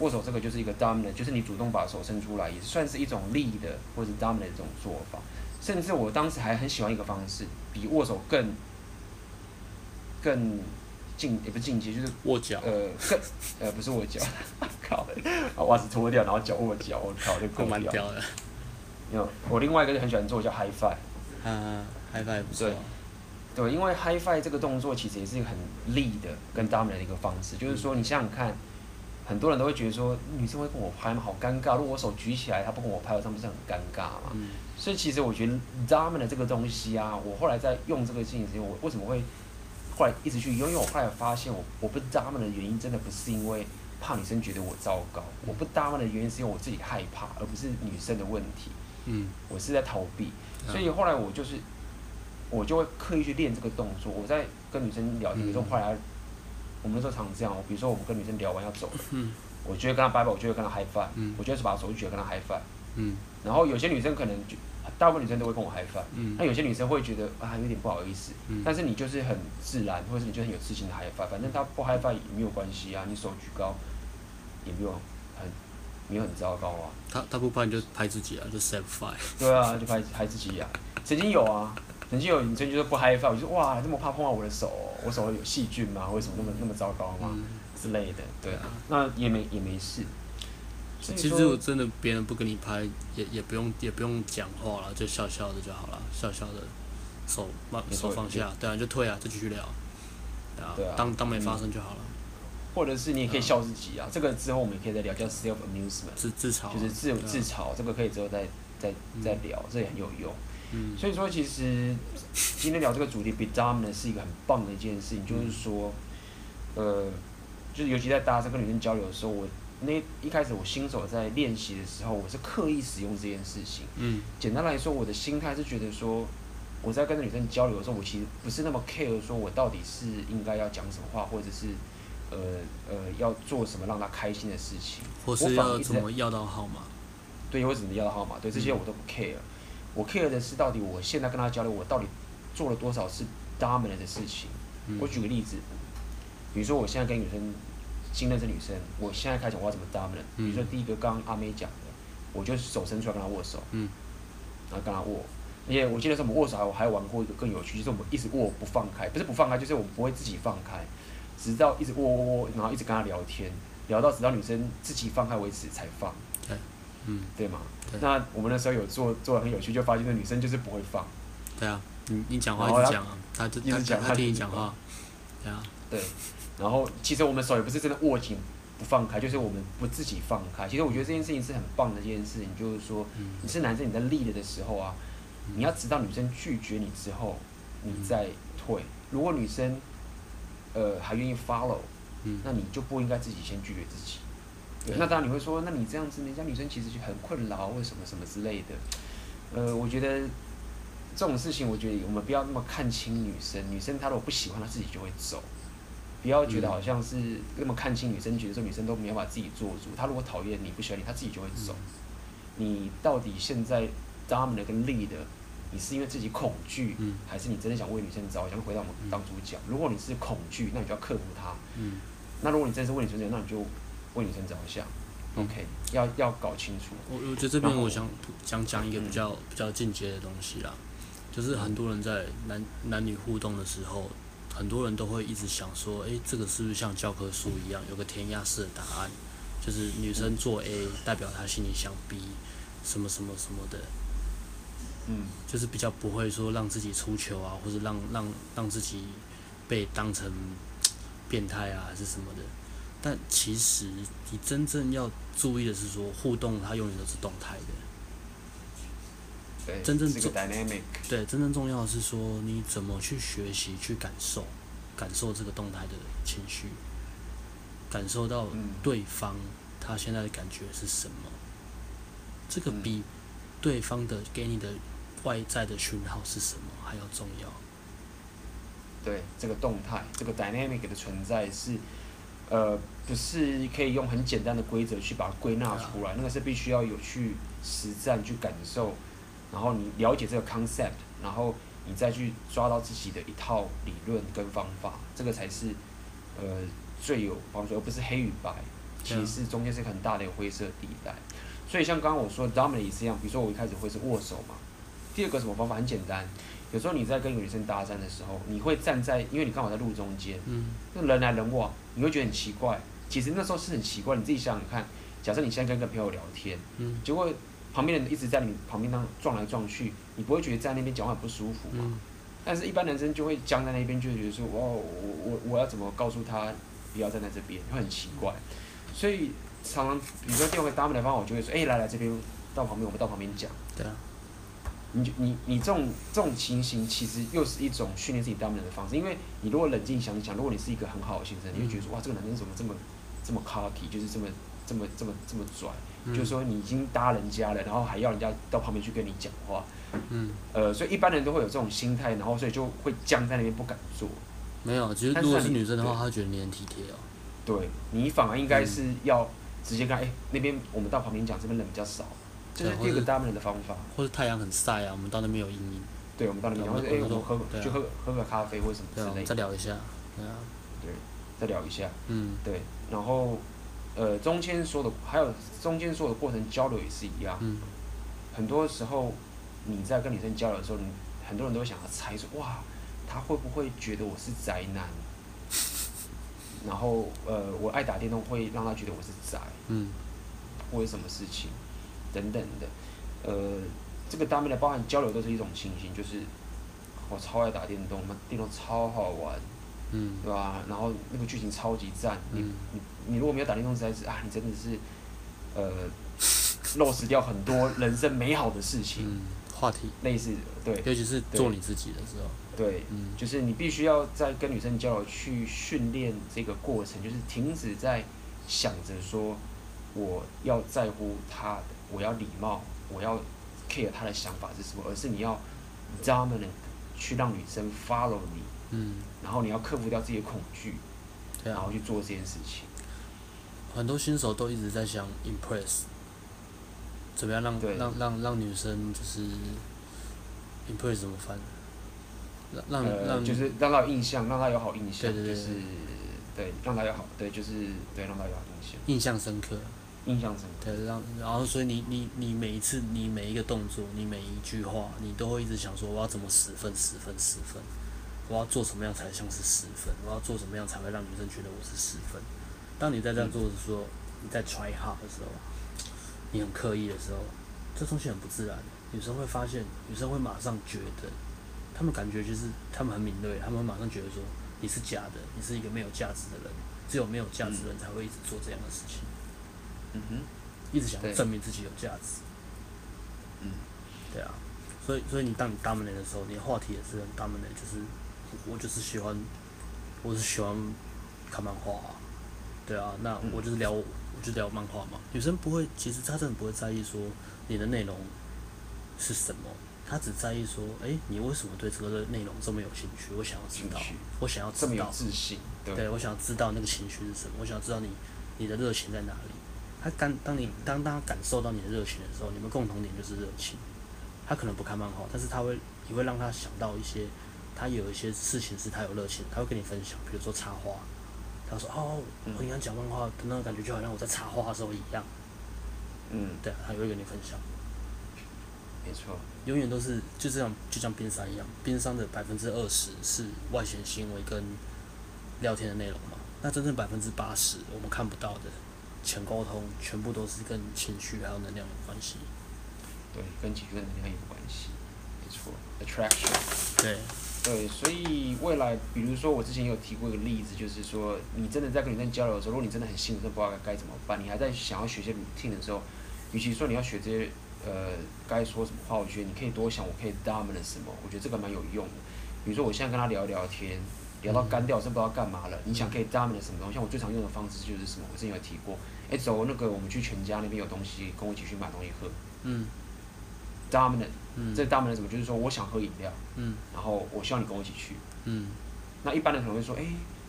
握手这个就是一个 dominant，就是你主动把手伸出来，也算是一种力的或者 dominant 这种做法。甚至我当时还很喜欢一个方式，比握手更更进也不是进阶，就是握脚。呃，更呃不是握脚，靠，把袜子脱掉，然后脚握脚，我靠，就够蛮屌的。有，我另外一个就很喜欢做叫 high five。啊，high five 不错。对，对，因为 high five 这个动作其实也是一个很力的跟 dominant 的一个方式，就是说你想想看。很多人都会觉得说，女生会跟我拍吗？好尴尬！如果我手举起来，她不跟我拍，我这样不是很尴尬嘛？嗯、所以其实我觉得 dominant 这个东西啊，我后来在用这个事情时间，我为什么会后来一直去用？因为我后来发现我，我我不 dominant 的原因，真的不是因为怕女生觉得我糟糕，我不 dominant 的原因是因为我自己害怕，而不是女生的问题。嗯，我是在逃避，所以后来我就是我就会刻意去练这个动作。我在跟女生聊天的时候，后来。我们那时候常这样，比如说我们跟女生聊完要走了，嗯、我就会跟她拜拜，我就会跟她 high five，、嗯、我就会把手举起来跟她 high five，、嗯、然后有些女生可能就，大部分女生都会跟我 high five，、嗯、那有些女生会觉得啊有点不好意思，嗯、但是你就是很自然，或者是你就很有自信的 high five，反正她不 high five 也没有关系啊，你手举高，也没有很没有很糟糕啊。她她不拍你就拍自己啊，就 step five。对啊，就拍拍自己啊，曾经有啊。曾经有女生就是不嗨发，我就说哇，这么怕碰到我的手，我手有细菌吗？为什么那么那么糟糕吗？嗯、之类的，对。啊，那也没也没事。其实我真的别人不跟你拍，也也不用也不用讲话了，就笑笑的就好了，笑笑的，手放手放下，对啊，就退啊，就继续聊，对啊，对啊当当没发生就好了。或者是你也可以笑自己啊，这个之后我们也可以再聊，叫 self amusement，自自嘲，就是自自嘲，这个可以之后再再再聊，这也很有用。嗯、所以说，其实今天聊这个主题，be dominant 是一个很棒的一件事情。就是说，呃，就是尤其在大家跟女生交流的时候，我那一开始我新手在练习的时候，我是刻意使用这件事情。嗯。简单来说，我的心态是觉得说，我在跟女生交流的时候，我其实不是那么 care 说我到底是应该要讲什么话，或者是呃呃要做什么让她开心的事情，或是要怎么要到号码。对，或者怎么要到号码，对这些我都不 care。我 care 的是到底我现在跟他交流，我到底做了多少是 dominant 的事情。嗯、我举个例子，比如说我现在跟女生新认识女生，我现在开始我要怎么 dominant？、嗯、比如说第一个刚刚阿妹讲的，我就手伸出来跟她握手，嗯、然后跟她握。而且我记得是我们握手还我还玩过一个更有趣，就是我们一直握不放开，不是不放开，就是我们不会自己放开，直到一直握握握，然后一直跟她聊天，聊到直到女生自己放开为止才放。对，嗯，对吗？对那我们那时候有做做的很有趣，就发现那女生就是不会放。对啊，你你讲话一直讲啊，她就一直讲，她听你讲话。对啊。对，然后其实我们手也不是真的握紧不放开，就是我们不自己放开。其实我觉得这件事情是很棒的一件事情，就是说，你是男生你在 lead 的时候啊，你要直到女生拒绝你之后，你再退。如果女生呃还愿意 follow，嗯那你就不应该自己先拒绝自己。那当然你会说，那你这样子，人家女生其实就很困扰，或什么什么之类的。呃，我觉得这种事情，我觉得我们不要那么看轻女生。女生她如果不喜欢，她自己就会走。不要觉得好像是那么看轻女生，觉得说女生都没有把自己做主。她如果讨厌你，不喜欢你，她自己就会走。你到底现在 dominant 跟 lead，你是因为自己恐惧，还是你真的想为女生着想回到我们当初讲？如果你是恐惧，那你就要克服它。那如果你真的是为女生着想，那你就。为女生着想，OK，要要搞清楚。我我觉得这边我想想讲一个比较比较进阶的东西啦，就是很多人在男男女互动的时候，很多人都会一直想说，诶，这个是不是像教科书一样有个填鸭式的答案？就是女生做 A 代表她心里想 B，什么什么什么的，嗯，就是比较不会说让自己出糗啊，或者让让让自己被当成变态啊，还是什么的。但其实，你真正要注意的是说，互动它永远都是动态的。对，真正重对，真正重要的是说，你怎么去学习、去感受、感受这个动态的情绪，感受到对方他现在的感觉是什么。这个比对方的给你的外在的讯号是什么还要重要。对，这个动态，这个 dynamic 的存在是。呃，不是可以用很简单的规则去把它归纳出来，那个是必须要有去实战去感受，然后你了解这个 concept，然后你再去抓到自己的一套理论跟方法，这个才是呃最有帮助，而不是黑与白，其实中间是很大的一个灰色地带。所以像刚刚我说的是一样，比如说我一开始会是握手嘛，第二个什么方法？很简单，有时候你在跟一个女生搭讪的时候，你会站在，因为你刚好在路中间，嗯，那人来人往，你会觉得很奇怪。其实那时候是很奇怪，你自己想想看，假设你现在跟一个朋友聊天，嗯，结果旁边人一直在你旁边当撞来撞去，你不会觉得在那边讲话不舒服吗？嗯，但是一般男生就会僵在那边，就会觉得说，哇，我我我要怎么告诉他不要站在这边，会很奇怪。所以常常比如说电话搭讪的方法，我就会说，哎、欸，来来这边，到旁边，我们到旁边讲。对啊。你就你你这种这种情形，其实又是一种训练自己 dominant 的方式。因为你如果冷静想想，如果你是一个很好的先生，你会觉得说，哇，这个男生怎么这么这么 cocky，就是这么这么这么这么拽，嗯、就是说你已经搭人家了，然后还要人家到旁边去跟你讲话。嗯。呃，所以一般人都会有这种心态，然后所以就会僵在那边不敢做。没有，其实如果是女生的话，她觉得你很体贴哦。对，你反而应该是要直接跟哎、欸、那边我们到旁边讲，这边人比较少。这是第一个 dominant 的方法，或者太阳很晒啊，我们到那边有阴影。对，我们到那边，或者哎，我们喝，就喝喝个咖啡或什么之类的。再聊一下。对啊。对，再聊一下。嗯。对，然后，呃，中间说的还有中间说的过程交流也是一样。嗯。很多时候你在跟女生交流的时候，你很多人都会想要猜说，哇，她会不会觉得我是宅男？然后，呃，我爱打电动会让他觉得我是宅。嗯。或者什么事情？等等的，呃，这个单面的包含交流都是一种情形，就是我超爱打电动嘛，电动超好玩，嗯，对吧？然后那个剧情超级赞，你你你如果没有打电动，实在是啊，你真的是呃 漏失掉很多人生美好的事情。嗯，话题。类似对，尤其是做你自己的时候，对，嗯，就是你必须要在跟女生交流去训练这个过程，就是停止在想着说我要在乎她的。我要礼貌，我要 care 他的想法是什么，而是你要 dominant 去让女生 follow 你，嗯，然后你要克服掉自己的恐惧，对啊，然后去做这件事情。很多新手都一直在想 impress，怎么样让让让让，让女生就是 impress 怎么翻？让让让、呃、就是让她有印象，让她有好印象，对对对，就是对让她有好，对就是对让她有好印象，印象深刻。印象深刻。对，让然后所以你你你每一次你每一个动作你每一句话你都会一直想说我要怎么十分十分十分，我要做什么样才像是十分，我要做什么样才会让女生觉得我是十分。当你在这样做的时候，你在 try hard 的时候，你很刻意的时候，这东西很不自然。女生会发现，女生会马上觉得，他们感觉就是他们很敏锐，他们马上觉得说你是假的，你是一个没有价值的人，只有没有价值的人才会一直做这样的事情。嗯哼，一直想要证明自己有价值。嗯，对啊，所以所以你当你 dominant 的时候，你的话题也是很 dominant，就是我就是喜欢，我是喜欢看漫画啊，对啊，那我就是聊，我就聊漫画嘛。女生不会，其实她真的不会在意说你的内容是什么，她只在意说，哎、欸，你为什么对这个内容这么有兴趣？我想要知道，我想要知道，这么有自信，对，对我想要知道那个情绪是什么，我想要知道你你的热情在哪里。他感当你当他感受到你的热情的时候，你们共同点就是热情。他可能不看漫画，但是他会，你会让他想到一些，他有一些事情是他有热情，他会跟你分享，比如说插花。他说：“哦，我跟你讲漫画的那种感觉，就好像我在插花的时候一样。”嗯，对，他也会跟你分享。没错，永远都是就这样，就像冰山一样，冰山的百分之二十是外显行为跟聊天的内容嘛，那真正百分之八十我们看不到的。全沟通全部都是跟情绪还有能量有关系。对，跟情绪跟能量有关系，没错。Attraction。对。对，所以未来，比如说我之前有提过一个例子，就是说你真的在跟女生交流的时候，如果你真的很兴奋，不知道该怎么办，你还在想要学些 routine 的时候，与其说你要学这些呃该说什么话，我觉得你可以多想，我可以 dominate 什么，我觉得这个蛮有用的。比如说我现在跟他聊聊天。聊到干掉，真不知道干嘛了。你想可以 dominate 什么东西？像我最常用的方式就是什么？我之前有提过，哎、欸，走那个我们去全家那边有东西，跟我一起去买东西喝。嗯。dominate，嗯。这 dominate 什么？就是说我想喝饮料。嗯。然后我希望你跟我一起去。嗯。那一般的可能会说，哎、欸，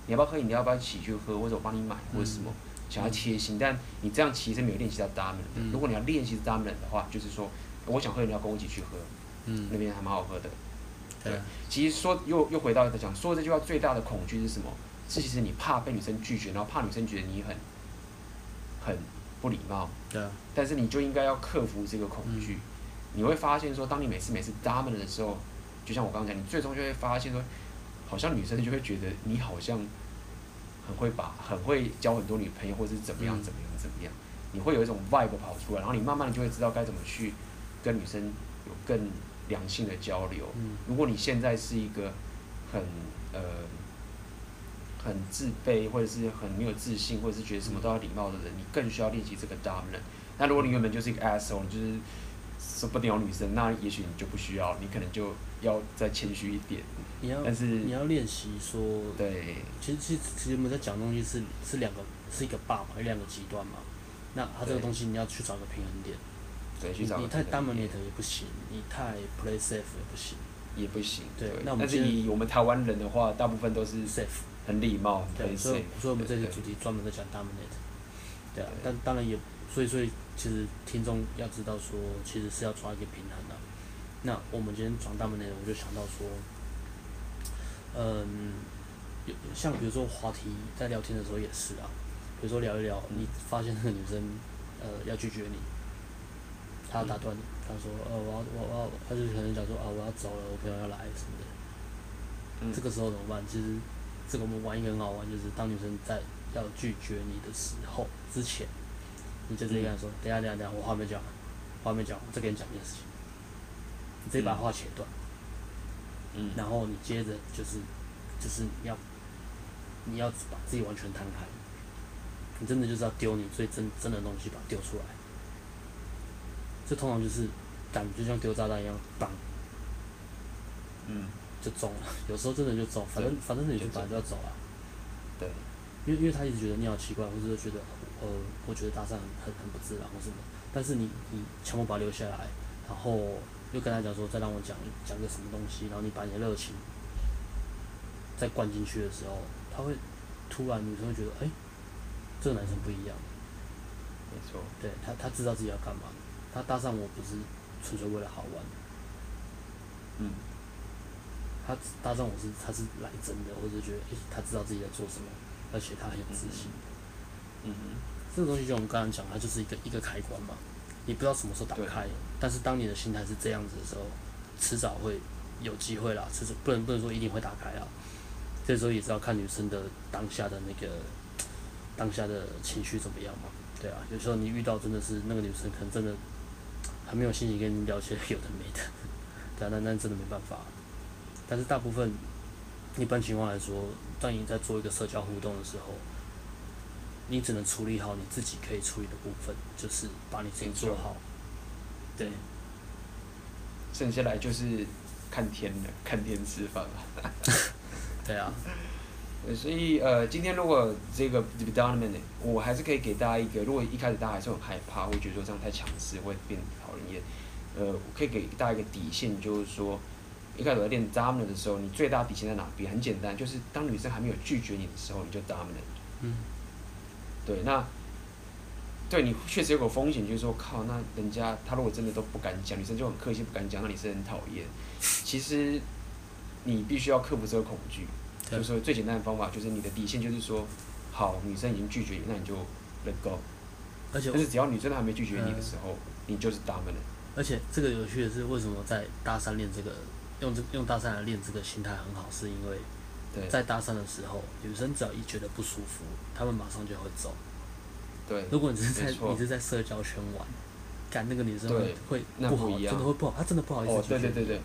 你要不要喝饮料？要不要一起去喝？或者我帮你买，或者什么？想要贴心，但你这样其实没有练习到 dominate。嗯。如果你要练习 dominate 的话，就是说我想喝饮料，跟我一起去喝。嗯。那边还蛮好喝的。对，其实说又又回到在讲说这句话最大的恐惧是什么？是其实你怕被女生拒绝，然后怕女生觉得你很很不礼貌。对。但是你就应该要克服这个恐惧。嗯。你会发现说，当你每次每次 dominant 的时候，就像我刚刚讲，你最终就会发现说，好像女生就会觉得你好像很会把很会交很多女朋友，或者是怎么样怎么样怎么样，你会有一种 vibe 跑出来，然后你慢慢的就会知道该怎么去跟女生有更良性的交流。如果你现在是一个很呃。很自卑，或者是很没有自信，或者是觉得什么都要礼貌的人，你更需要练习这个 dominant。那如果你原本就是一个 asshole，你就是说不屌女生，那也许你就不需要，你可能就要再谦虚一点。你要，但是你要练习说，对，其实其实其实我们在讲东西是是两个是一个 bar 嘛，有两个极端嘛。那它这个东西你要去找一个平衡点。你太 dominant 也不行，你太 play safe 也不行。也不行。对。那我们但是以我们台湾人的话，大部分都是 safe。很礼貌，对，所以所以我们这些主题专门在讲 dominate，对啊，但当然也，所以所以其实听众要知道说，其实是要抓一个平衡的。那我们今天讲 dominate，我就想到说，嗯，有像比如说话题在聊天的时候也是啊，比如说聊一聊，你发现那个女生呃要拒绝你，她要打断你，他说呃我要我我要，他就可能讲说啊我要走了，我朋友要来什么的，嗯，这个时候怎么办？其实。这个我们玩一个很好玩，就是当女生在要拒绝你的时候之前，你就直接跟她说：“等下等下等下，我话没讲完，话没讲，我再跟你讲一件事情。”你直接把话切断。嗯。然后你接着就是，就是你要，你要把自己完全摊开。你真的就是要丢你最真真的东西，把它丢出来。这通常就是感觉就像丢炸弹一样，当。嗯。就中了，有时候真的就中，反正反正你就本来就要走啊。对。因为因为他一直觉得你好奇怪，或者觉得呃，我觉得搭讪很很很不自然或什么，但是你你强迫把他留下来，然后又跟他讲说再让我讲讲个什么东西，然后你把你的热情再灌进去的时候，他会突然女生会觉得哎、欸，这个男生不一样。没错。对他他知道自己要干嘛，他搭上我不是纯粹为了好玩。嗯。他搭上我是他是来真的，或者觉得诶、欸，他知道自己在做什么，而且他很有自信。嗯哼，这个东西就我们刚刚讲，它就是一个一个开关嘛，你不知道什么时候打开，但是当你的心态是这样子的时候，迟早会有机会啦，迟早不能不能说一定会打开啊。这时候也是要看女生的当下的那个当下的情绪怎么样嘛，对啊，有时候你遇到真的是那个女生可能真的还没有心情跟你聊些有的没的，对啊，那那真的没办法。但是大部分，一般情况来说，当你在做一个社交互动的时候，你只能处理好你自己可以处理的部分，就是把你自己做好。对。剩下来就是看天了，看天吃饭了。对啊。所以呃，今天如果这个 dominant，我还是可以给大家一个，如果一开始大家还是很害怕，会觉得说这样太强势会变讨人厌。呃，我可以给大家一个底线，就是说。一开始在练 dominant 的时候，你最大底线在哪边？很简单，就是当女生还没有拒绝你的时候，你就 dominant。嗯。对，那对你确实有个风险，就是说，靠，那人家他如果真的都不敢讲，女生就很客气不敢讲，那你是很讨厌。其实你必须要克服这个恐惧，就是说最简单的方法就是你的底线就是说，好，女生已经拒绝你，那你就 let go。而且，但是只要女生还没拒绝你的时候，你就是 dominant。而且这个有趣的是，为什么在大三练这个？用这用大三来练这个心态很好，是因为，在大三的时候，女生只要一觉得不舒服，她们马上就会走。对。如果你是在你是在社交圈玩，干那个女生会会不好，真的会不好，她真的不好意思拒绝。对对对对。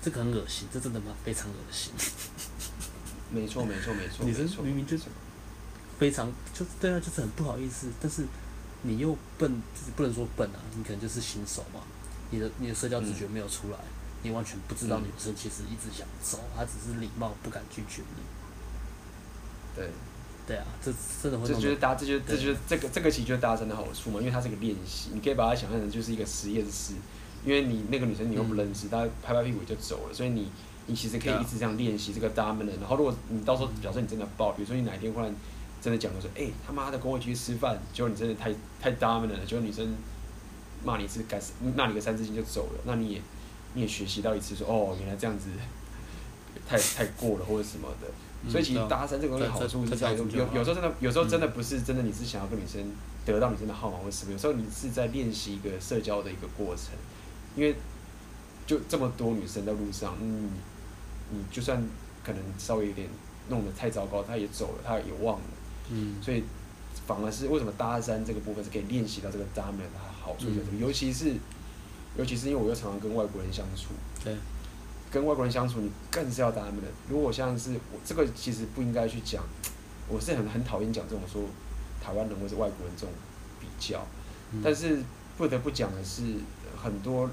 这个很恶心，这真的吗？非常恶心。没错没错没错。女生明明就是非常就对啊，就是很不好意思，但是你又笨，就是不能说笨啊，你可能就是新手嘛，你的你的社交直觉没有出来。你完全不知道女生其实一直想走，她、嗯、只是礼貌不敢拒绝你。对，对啊，这真的会。这就是搭，这就是这就是这个这个其实就是大家真的好处嘛，因为它是个练习，你可以把它想象成就是一个实验室，因为你那个女生你又不认识，她、嗯、拍拍屁股就走了，所以你你其实可以一直这样练习这个 dominant，然后如果你到时候假设你真的爆，比如说你哪一天忽然真的讲了说，哎、欸、他妈的跟我一起去吃饭，结果你真的太太 dominant 了，结果女生骂你一次该骂你个三字经就走了，那你也。你也学习到一次说哦，原来这样子太太过了或者什么的，所以其实搭讪这个东西好处是在于有有时候真的有时候真的不是真的你是想要跟女生得到女生的号码或什么，有时候你是在练习一个社交的一个过程，因为就这么多女生在路上，嗯，你就算可能稍微有点弄得太糟糕，他也走了，他也忘了。嗯。所以反而是为什么搭讪这个部分是可以练习到这个 dominant 的好处，就是、嗯、尤其是尤其是因为我又常常跟外国人相处。对。跟外国人相处，你更是要 dominant。如果像是我这个，其实不应该去讲。我是很很讨厌讲这种说台湾人或者外国人这种比较，嗯、但是不得不讲的是，很多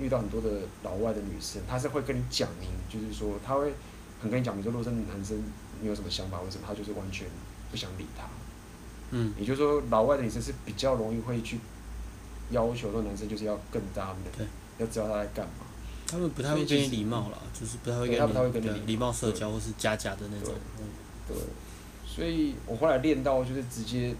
遇到很多的老外的女生，她是会跟你讲明，就是说她会很跟你讲明说，如果是男生你有什么想法或什么，她就是完全不想理他。嗯，也就是说，老外的女生是比较容易会去要求说男生就是要更 dominant，对，要知道他在干嘛。他们不太会跟你礼貌了，就是不太会跟你礼貌社交或是假假的那种。对。所以我后来练到就是直接，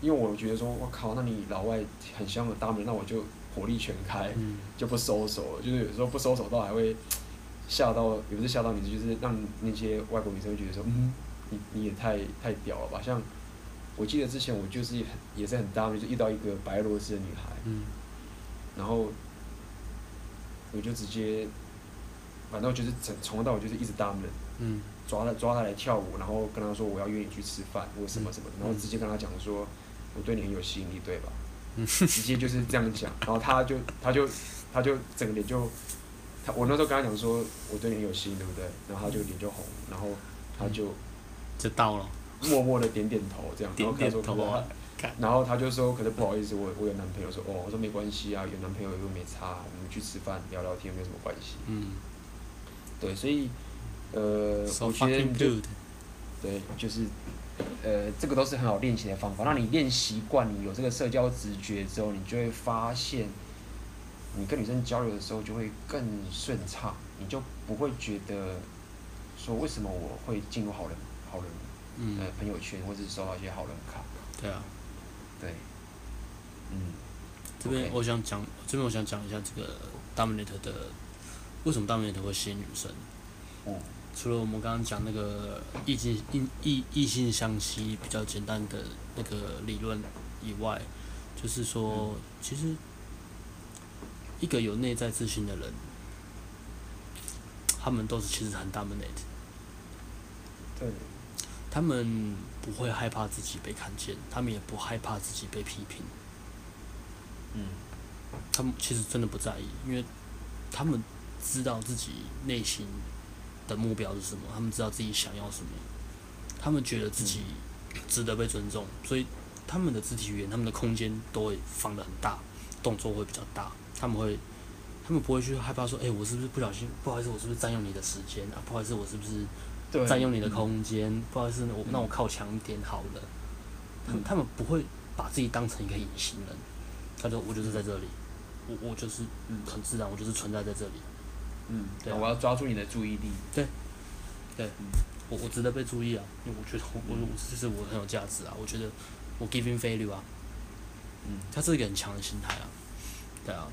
因为我觉得说，我靠，那你老外很香的大门，那我就火力全开，嗯、就不收手了。就是有时候不收手到还会 吓到，也不是吓到你，就是让那些外国女生会觉得说，嗯，你你也太太屌了吧？像我记得之前我就是很也是很大门，就遇到一个白俄罗斯的女孩，嗯、然后我就直接，反正我就是从从头到尾就是一直大门。嗯抓他抓他来跳舞，然后跟他说我要约你去吃饭或什么什么，然后直接跟他讲说，我对你很有吸引力，对吧？直接就是这样讲，然后他就他就他就整个脸就，他我那时候跟他讲说我对你很有心，对不对？然后他就脸就红，然后他就就到了，默默的点点头这样，然后他说点点头，然后他就说可是不好意思，我我有男朋友，说哦，我说没关系啊，有男朋友又没差，我们去吃饭聊聊天没有什么关系。嗯，对，所以。呃，so、我觉得就对，就是呃，这个都是很好练习的方法。那你练习惯，你有这个社交直觉之后，你就会发现，你跟女生交流的时候就会更顺畅，你就不会觉得说为什么我会进入好人好人、嗯、呃朋友圈，或者是收到一些好人卡。对啊，对，嗯，这边我想讲，这边我想讲一下这个 Dominator 的为什么 Dominator 会吸引女生。嗯除了我们刚刚讲那个异性异异异性相吸比较简单的那个理论以外，就是说，其实一个有内在自信的人，他们都是其实很 dominant。对。他们不会害怕自己被看见，他们也不害怕自己被批评。嗯。他们其实真的不在意，因为他们知道自己内心。的目标是什么？他们知道自己想要什么，他们觉得自己值得被尊重，所以他们的肢体语言、他们的空间都会放得很大，动作会比较大。他们会，他们不会去害怕说：“哎、欸，我是不是不小心？不好意思，我是不是占用你的时间啊？不好意思，我是不是占用你的空间？嗯、不好意思，我那我靠墙一点好了。嗯”他们他们不会把自己当成一个隐形人，他说：“我就是在这里，我我就是很自然，我就是存在在这里。”嗯，对、啊，我要抓住你的注意力。对，对，嗯、我我值得被注意啊，因为我觉得我我这是我很有价值啊，我觉得我 giving value 啊，嗯，他是一个很强的心态啊，对啊，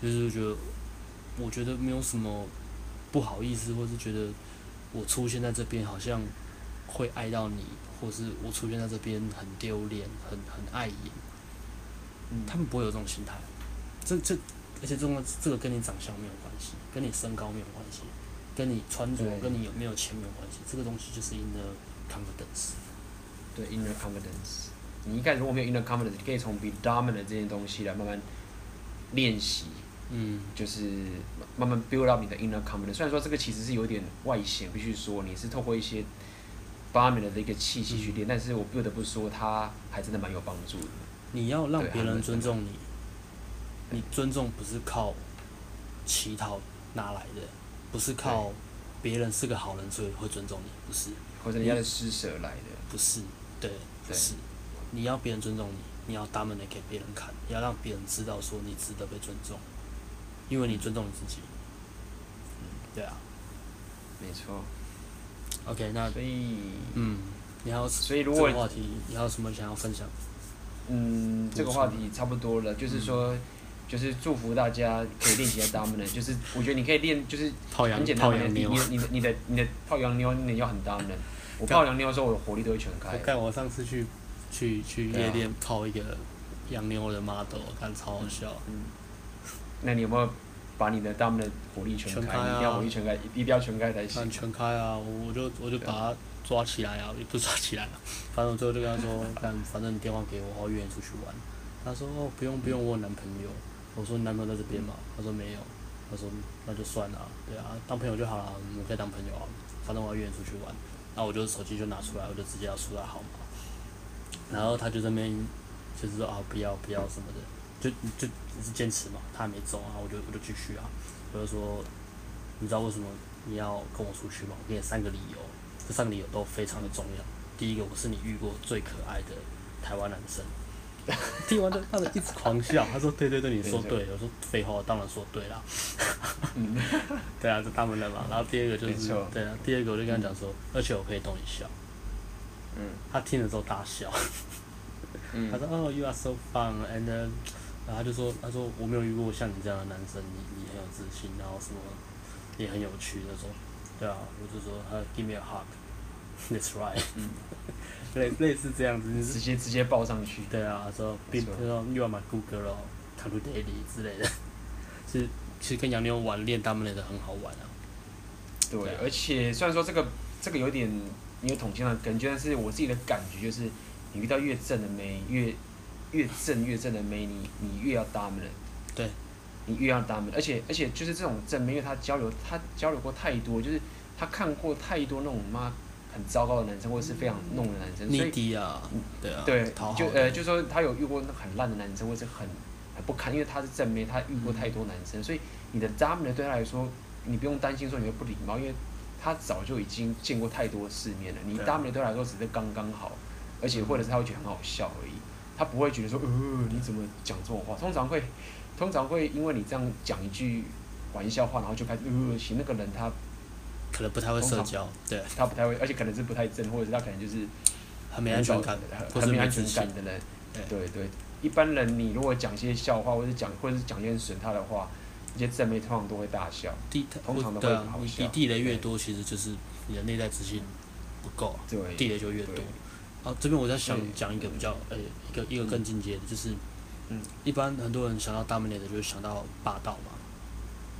就是觉得我觉得没有什么不好意思，或是觉得我出现在这边好像会碍到你，或是我出现在这边很丢脸，很很碍眼，嗯，他们不会有这种心态，这这。而且这个这个跟你长相没有关系，跟你身高没有关系，跟你穿着跟你有没有钱没有关系，这个东西就是 inner confidence。对，inner confidence。你一开始如果没有 inner confidence，你可以从 be dominant 这件东西来慢慢练习。嗯。就是慢慢 build up 你的 inner confidence。虽然说这个其实是有点外显，必须说你是透过一些 dominant 的一个气息去练，嗯、但是我不得不说，它还真的蛮有帮助的。你要让别人尊重你。你尊重不是靠乞讨拿来的，不是靠别人是个好人所以会尊重你，不是，或者你要的施舍来的，不是，对，不是，你要别人尊重你，你要 dominate 给别人看，你要让别人知道说你值得被尊重，因为你尊重你自己，嗯，对啊，没错，OK，那所以，嗯，你还有，所以如果话题，你还有什么想要分享？嗯，这个话题差不多了，就是说。就是祝福大家可以练习下 dominant，就是我觉得你可以练，就是很简单的，你你你的你的你的泡洋妞，你要很 dominant。我泡洋妞的时候，我的火力都会全开。我看我上次去去去夜店泡一个洋妞的 model，我看超好笑。嗯。那你有没有把你的 dominant 火力全开，一定要火力全开，一定要全开才行。全开啊！我就我就把他抓起来啊，也不抓起来了，反正我最后就跟他说，看，反正你电话给我，我约你出去玩。他说哦，不用不用，我有男朋友。我说你男朋友在这边嘛？他说没有。他说那就算了，对啊，当朋友就好了，我们可以当朋友啊。反正我要约你出去玩，然后我就手机就拿出来，我就直接要输他号码。然后他就这边就是说啊，不要不要什么的，就就只是坚持嘛，他还没走啊，我就我就继续啊，我就说，你知道为什么你要跟我出去吗？我给你三个理由，这三个理由都非常的重要。第一个，我是你遇过最可爱的台湾男生。听完就他就一直狂笑，他说对对对，你说对，我说废话，我当然说对啦。对啊，这他们的嘛。然后第二个就是，对啊，第二个我就跟他讲说，而且我可以逗你笑。嗯。他听了之后大笑。他说：“哦，You are so fun。” And，然后他就说：“他说我没有遇过像你这样的男生，你你很有自信，然后什么也很有趣。”那种：“对啊，我就说他 Give me a hug。” That's right。类类似这样子，直接直接报上去。对啊，说，Be，他说 You are my good girl，come to daddy 之类的。是其实跟洋妞玩练他们练的很好玩啊。对，而且虽然说这个这个有点有统计上的根据，但是我自己的感觉就是，你遇到越正的妹，越越正越正的妹，你你越要 dominant。对。你越要 dominant，而且而且就是这种正妹，因为她交流她交流过太多，就是他看过太多那种妈。很糟糕的男生，或者是非常弄的男生，所以，啊，对啊，对，就呃，就说他有遇过很烂的男生，或者是很很不堪，因为他是正妹，他遇过太多男生，所以你的 dominant 对他来说，你不用担心说你会不礼貌，因为他早就已经见过太多世面了。你 dominant 对他来说只是刚刚好，而且或者是他会觉得很好笑而已，他不会觉得说，呃，你怎么讲这种话？通常会，通常会因为你这样讲一句玩笑话，然后就开始呃，其实那个人他。可能不太会社交，对，他不太会，而且可能是不太正，或者是他可能就是很没安全感，很没安全感的人。对对，一般人你如果讲些笑话，或者讲或者是讲些损他的话，一些正妹通常都会大笑。地通常都会好笑。你地雷越多，其实就是你的内在自信不够，地雷就越多。啊，这边我在想讲一个比较，呃，一个一个更进阶的，就是，嗯，一般很多人想到 dominate 就会想到霸道嘛，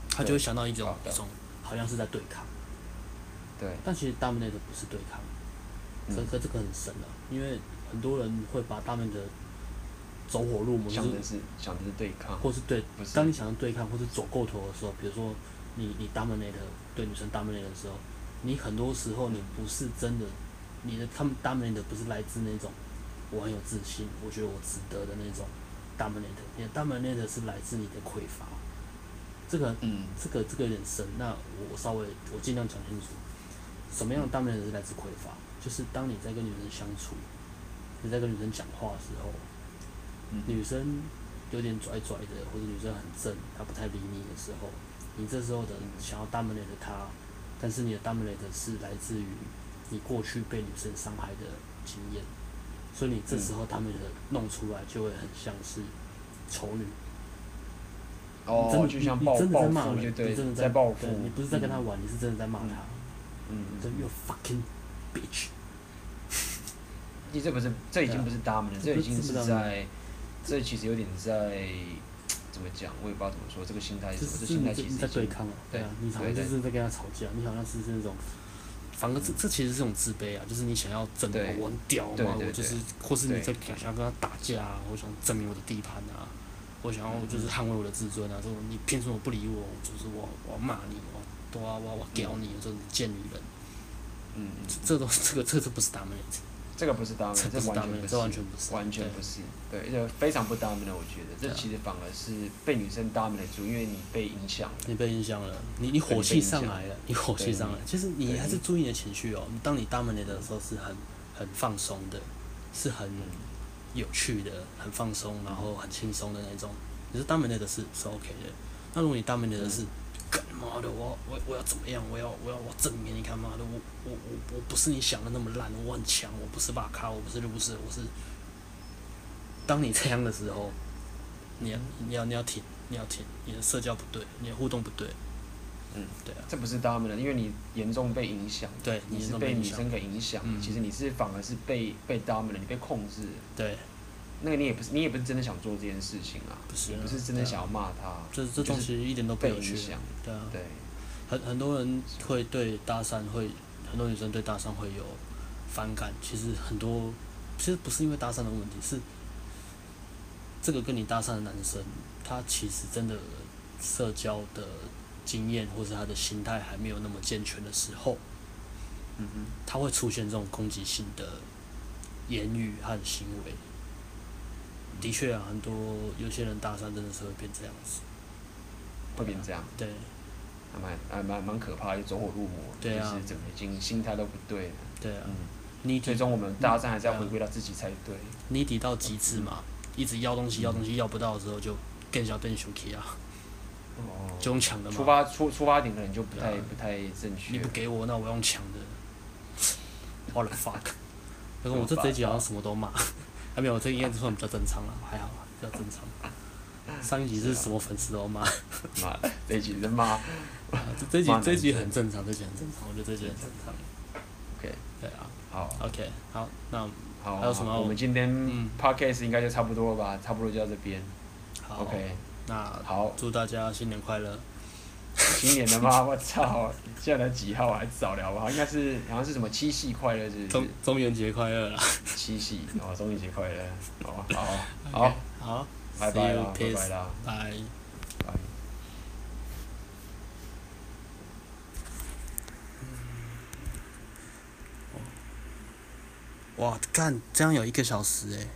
他就会想到一种一种好像是在对抗。对，但其实 dominate 不是对抗，可可这个很神啊，因为很多人会把 dominate 走火入魔，想的是想的是对抗，或是对，当你想要对抗或是走过头的时候，比如说你你 dominate 对女生 dominate 的时候，你很多时候你不是真的，你的他们 dominate 不是来自那种我很有自信，我觉得我值得的那种 dominate，你的 dominate 是来自你的匮乏，这个嗯，这个这个有点深，那我稍微我尽量讲清楚。什么样的 dominant 是来自匮乏？就是当你在跟女生相处，你在跟女生讲话的时候，女生有点拽拽的，或者女生很正，她不太理你的时候，你这时候的想要 dominate 她，但是你的 dominate 是来自于你过去被女生伤害的经验，所以你这时候 dominate 弄出来就会很像是丑女。哦，真的就像报报复，你真的在报复，你不是在跟她玩，你是真的在骂她。嗯，这 you fucking bitch。你这不是，这已经不是 dominant 了，这已经是在，这其实有点在，怎么讲？我也不知道怎么说。这个心态是什么？这心态其实在对抗啊。对啊，你好像就是在跟他吵架，你好像是那种，反而这这其实是一种自卑啊，就是你想要证明我很屌嘛，我就是，或是你在想要跟他打架啊，我想证明我的地盘啊，我想要就是捍卫我的自尊啊，说你凭什么不理我？就是我我要骂你。多啊！我我屌你！这种贱女人。嗯，这都这个这这不是搭门的这个不是 dominant，这完全不是，完全不是，对，这非常不 dominant，我觉得这其实反而是被女生 dominant 住，因为你被影响了。你被影响了，你你火气上来了，你火气上来。其实你还是注意你的情绪哦。当你搭门的的时候是很很放松的，是很有趣的，很放松，然后很轻松的那种。你是 dominant 的是是 OK 的，那如果你搭门的的是。干妈的，我我我要怎么样？我要我要我证明给你看，妈的，我我我我不是你想的那么烂，我很强，我不是巴卡，我不是路士，我是。当你这样的时候，你要你要你要停，你要停，你的社交不对，你的互动不对。嗯，对啊。这不是 dominant，因为你严重被影响。对，你是被女生给影响。嗯。其实你是反而是被被 dominant，你被控制。对。那个你也不是你也不是真的想做这件事情啊，不是、啊，不是真的想要骂他，这这东西一点都不有趣，对啊，对，很很多人会对搭讪会，很多女生对搭讪会有反感，其实很多其实不是因为搭讪的问题，是这个跟你搭讪的男生，他其实真的社交的经验或者他的心态还没有那么健全的时候，嗯哼，他会出现这种攻击性的言语和行为。的确啊，很多有些人大三真的是会变这样子，会变这样，对，还蛮还蛮蛮可怕，就走火入魔，对啊，就是整个已经心态都不对了，对啊，嗯，你最终我们大三还是要回归到自己才对，你抵到极致嘛，一直要东西要东西要不到的时候就更小更生气啊，哦，就用抢的嘛，出发出出发点可能就不太不太正确，你不给我，那我用抢的，what the fuck，可是我这这一集好像什么都骂。还、啊、没有，这应该算比较正常了，还好，比较正常。上一集是什么粉丝都骂，骂这一集在骂，这 这一集这一集很正常，这集很正常，我觉得这集很正常。OK，对啊，好，OK，好，那好，还有什么？我们今天 Podcast 应该就差不多了吧，差不多就到这边。OK，那好，祝大家新年快乐。新年的吗？我操！现在才几号还早聊吧？应该是好像是什么七夕快乐是。中中元节快乐啦！七夕哦，中元节快乐！好，好，好，好，拜拜啦，拜拜啦，拜。哇，干，这样有一个小时诶。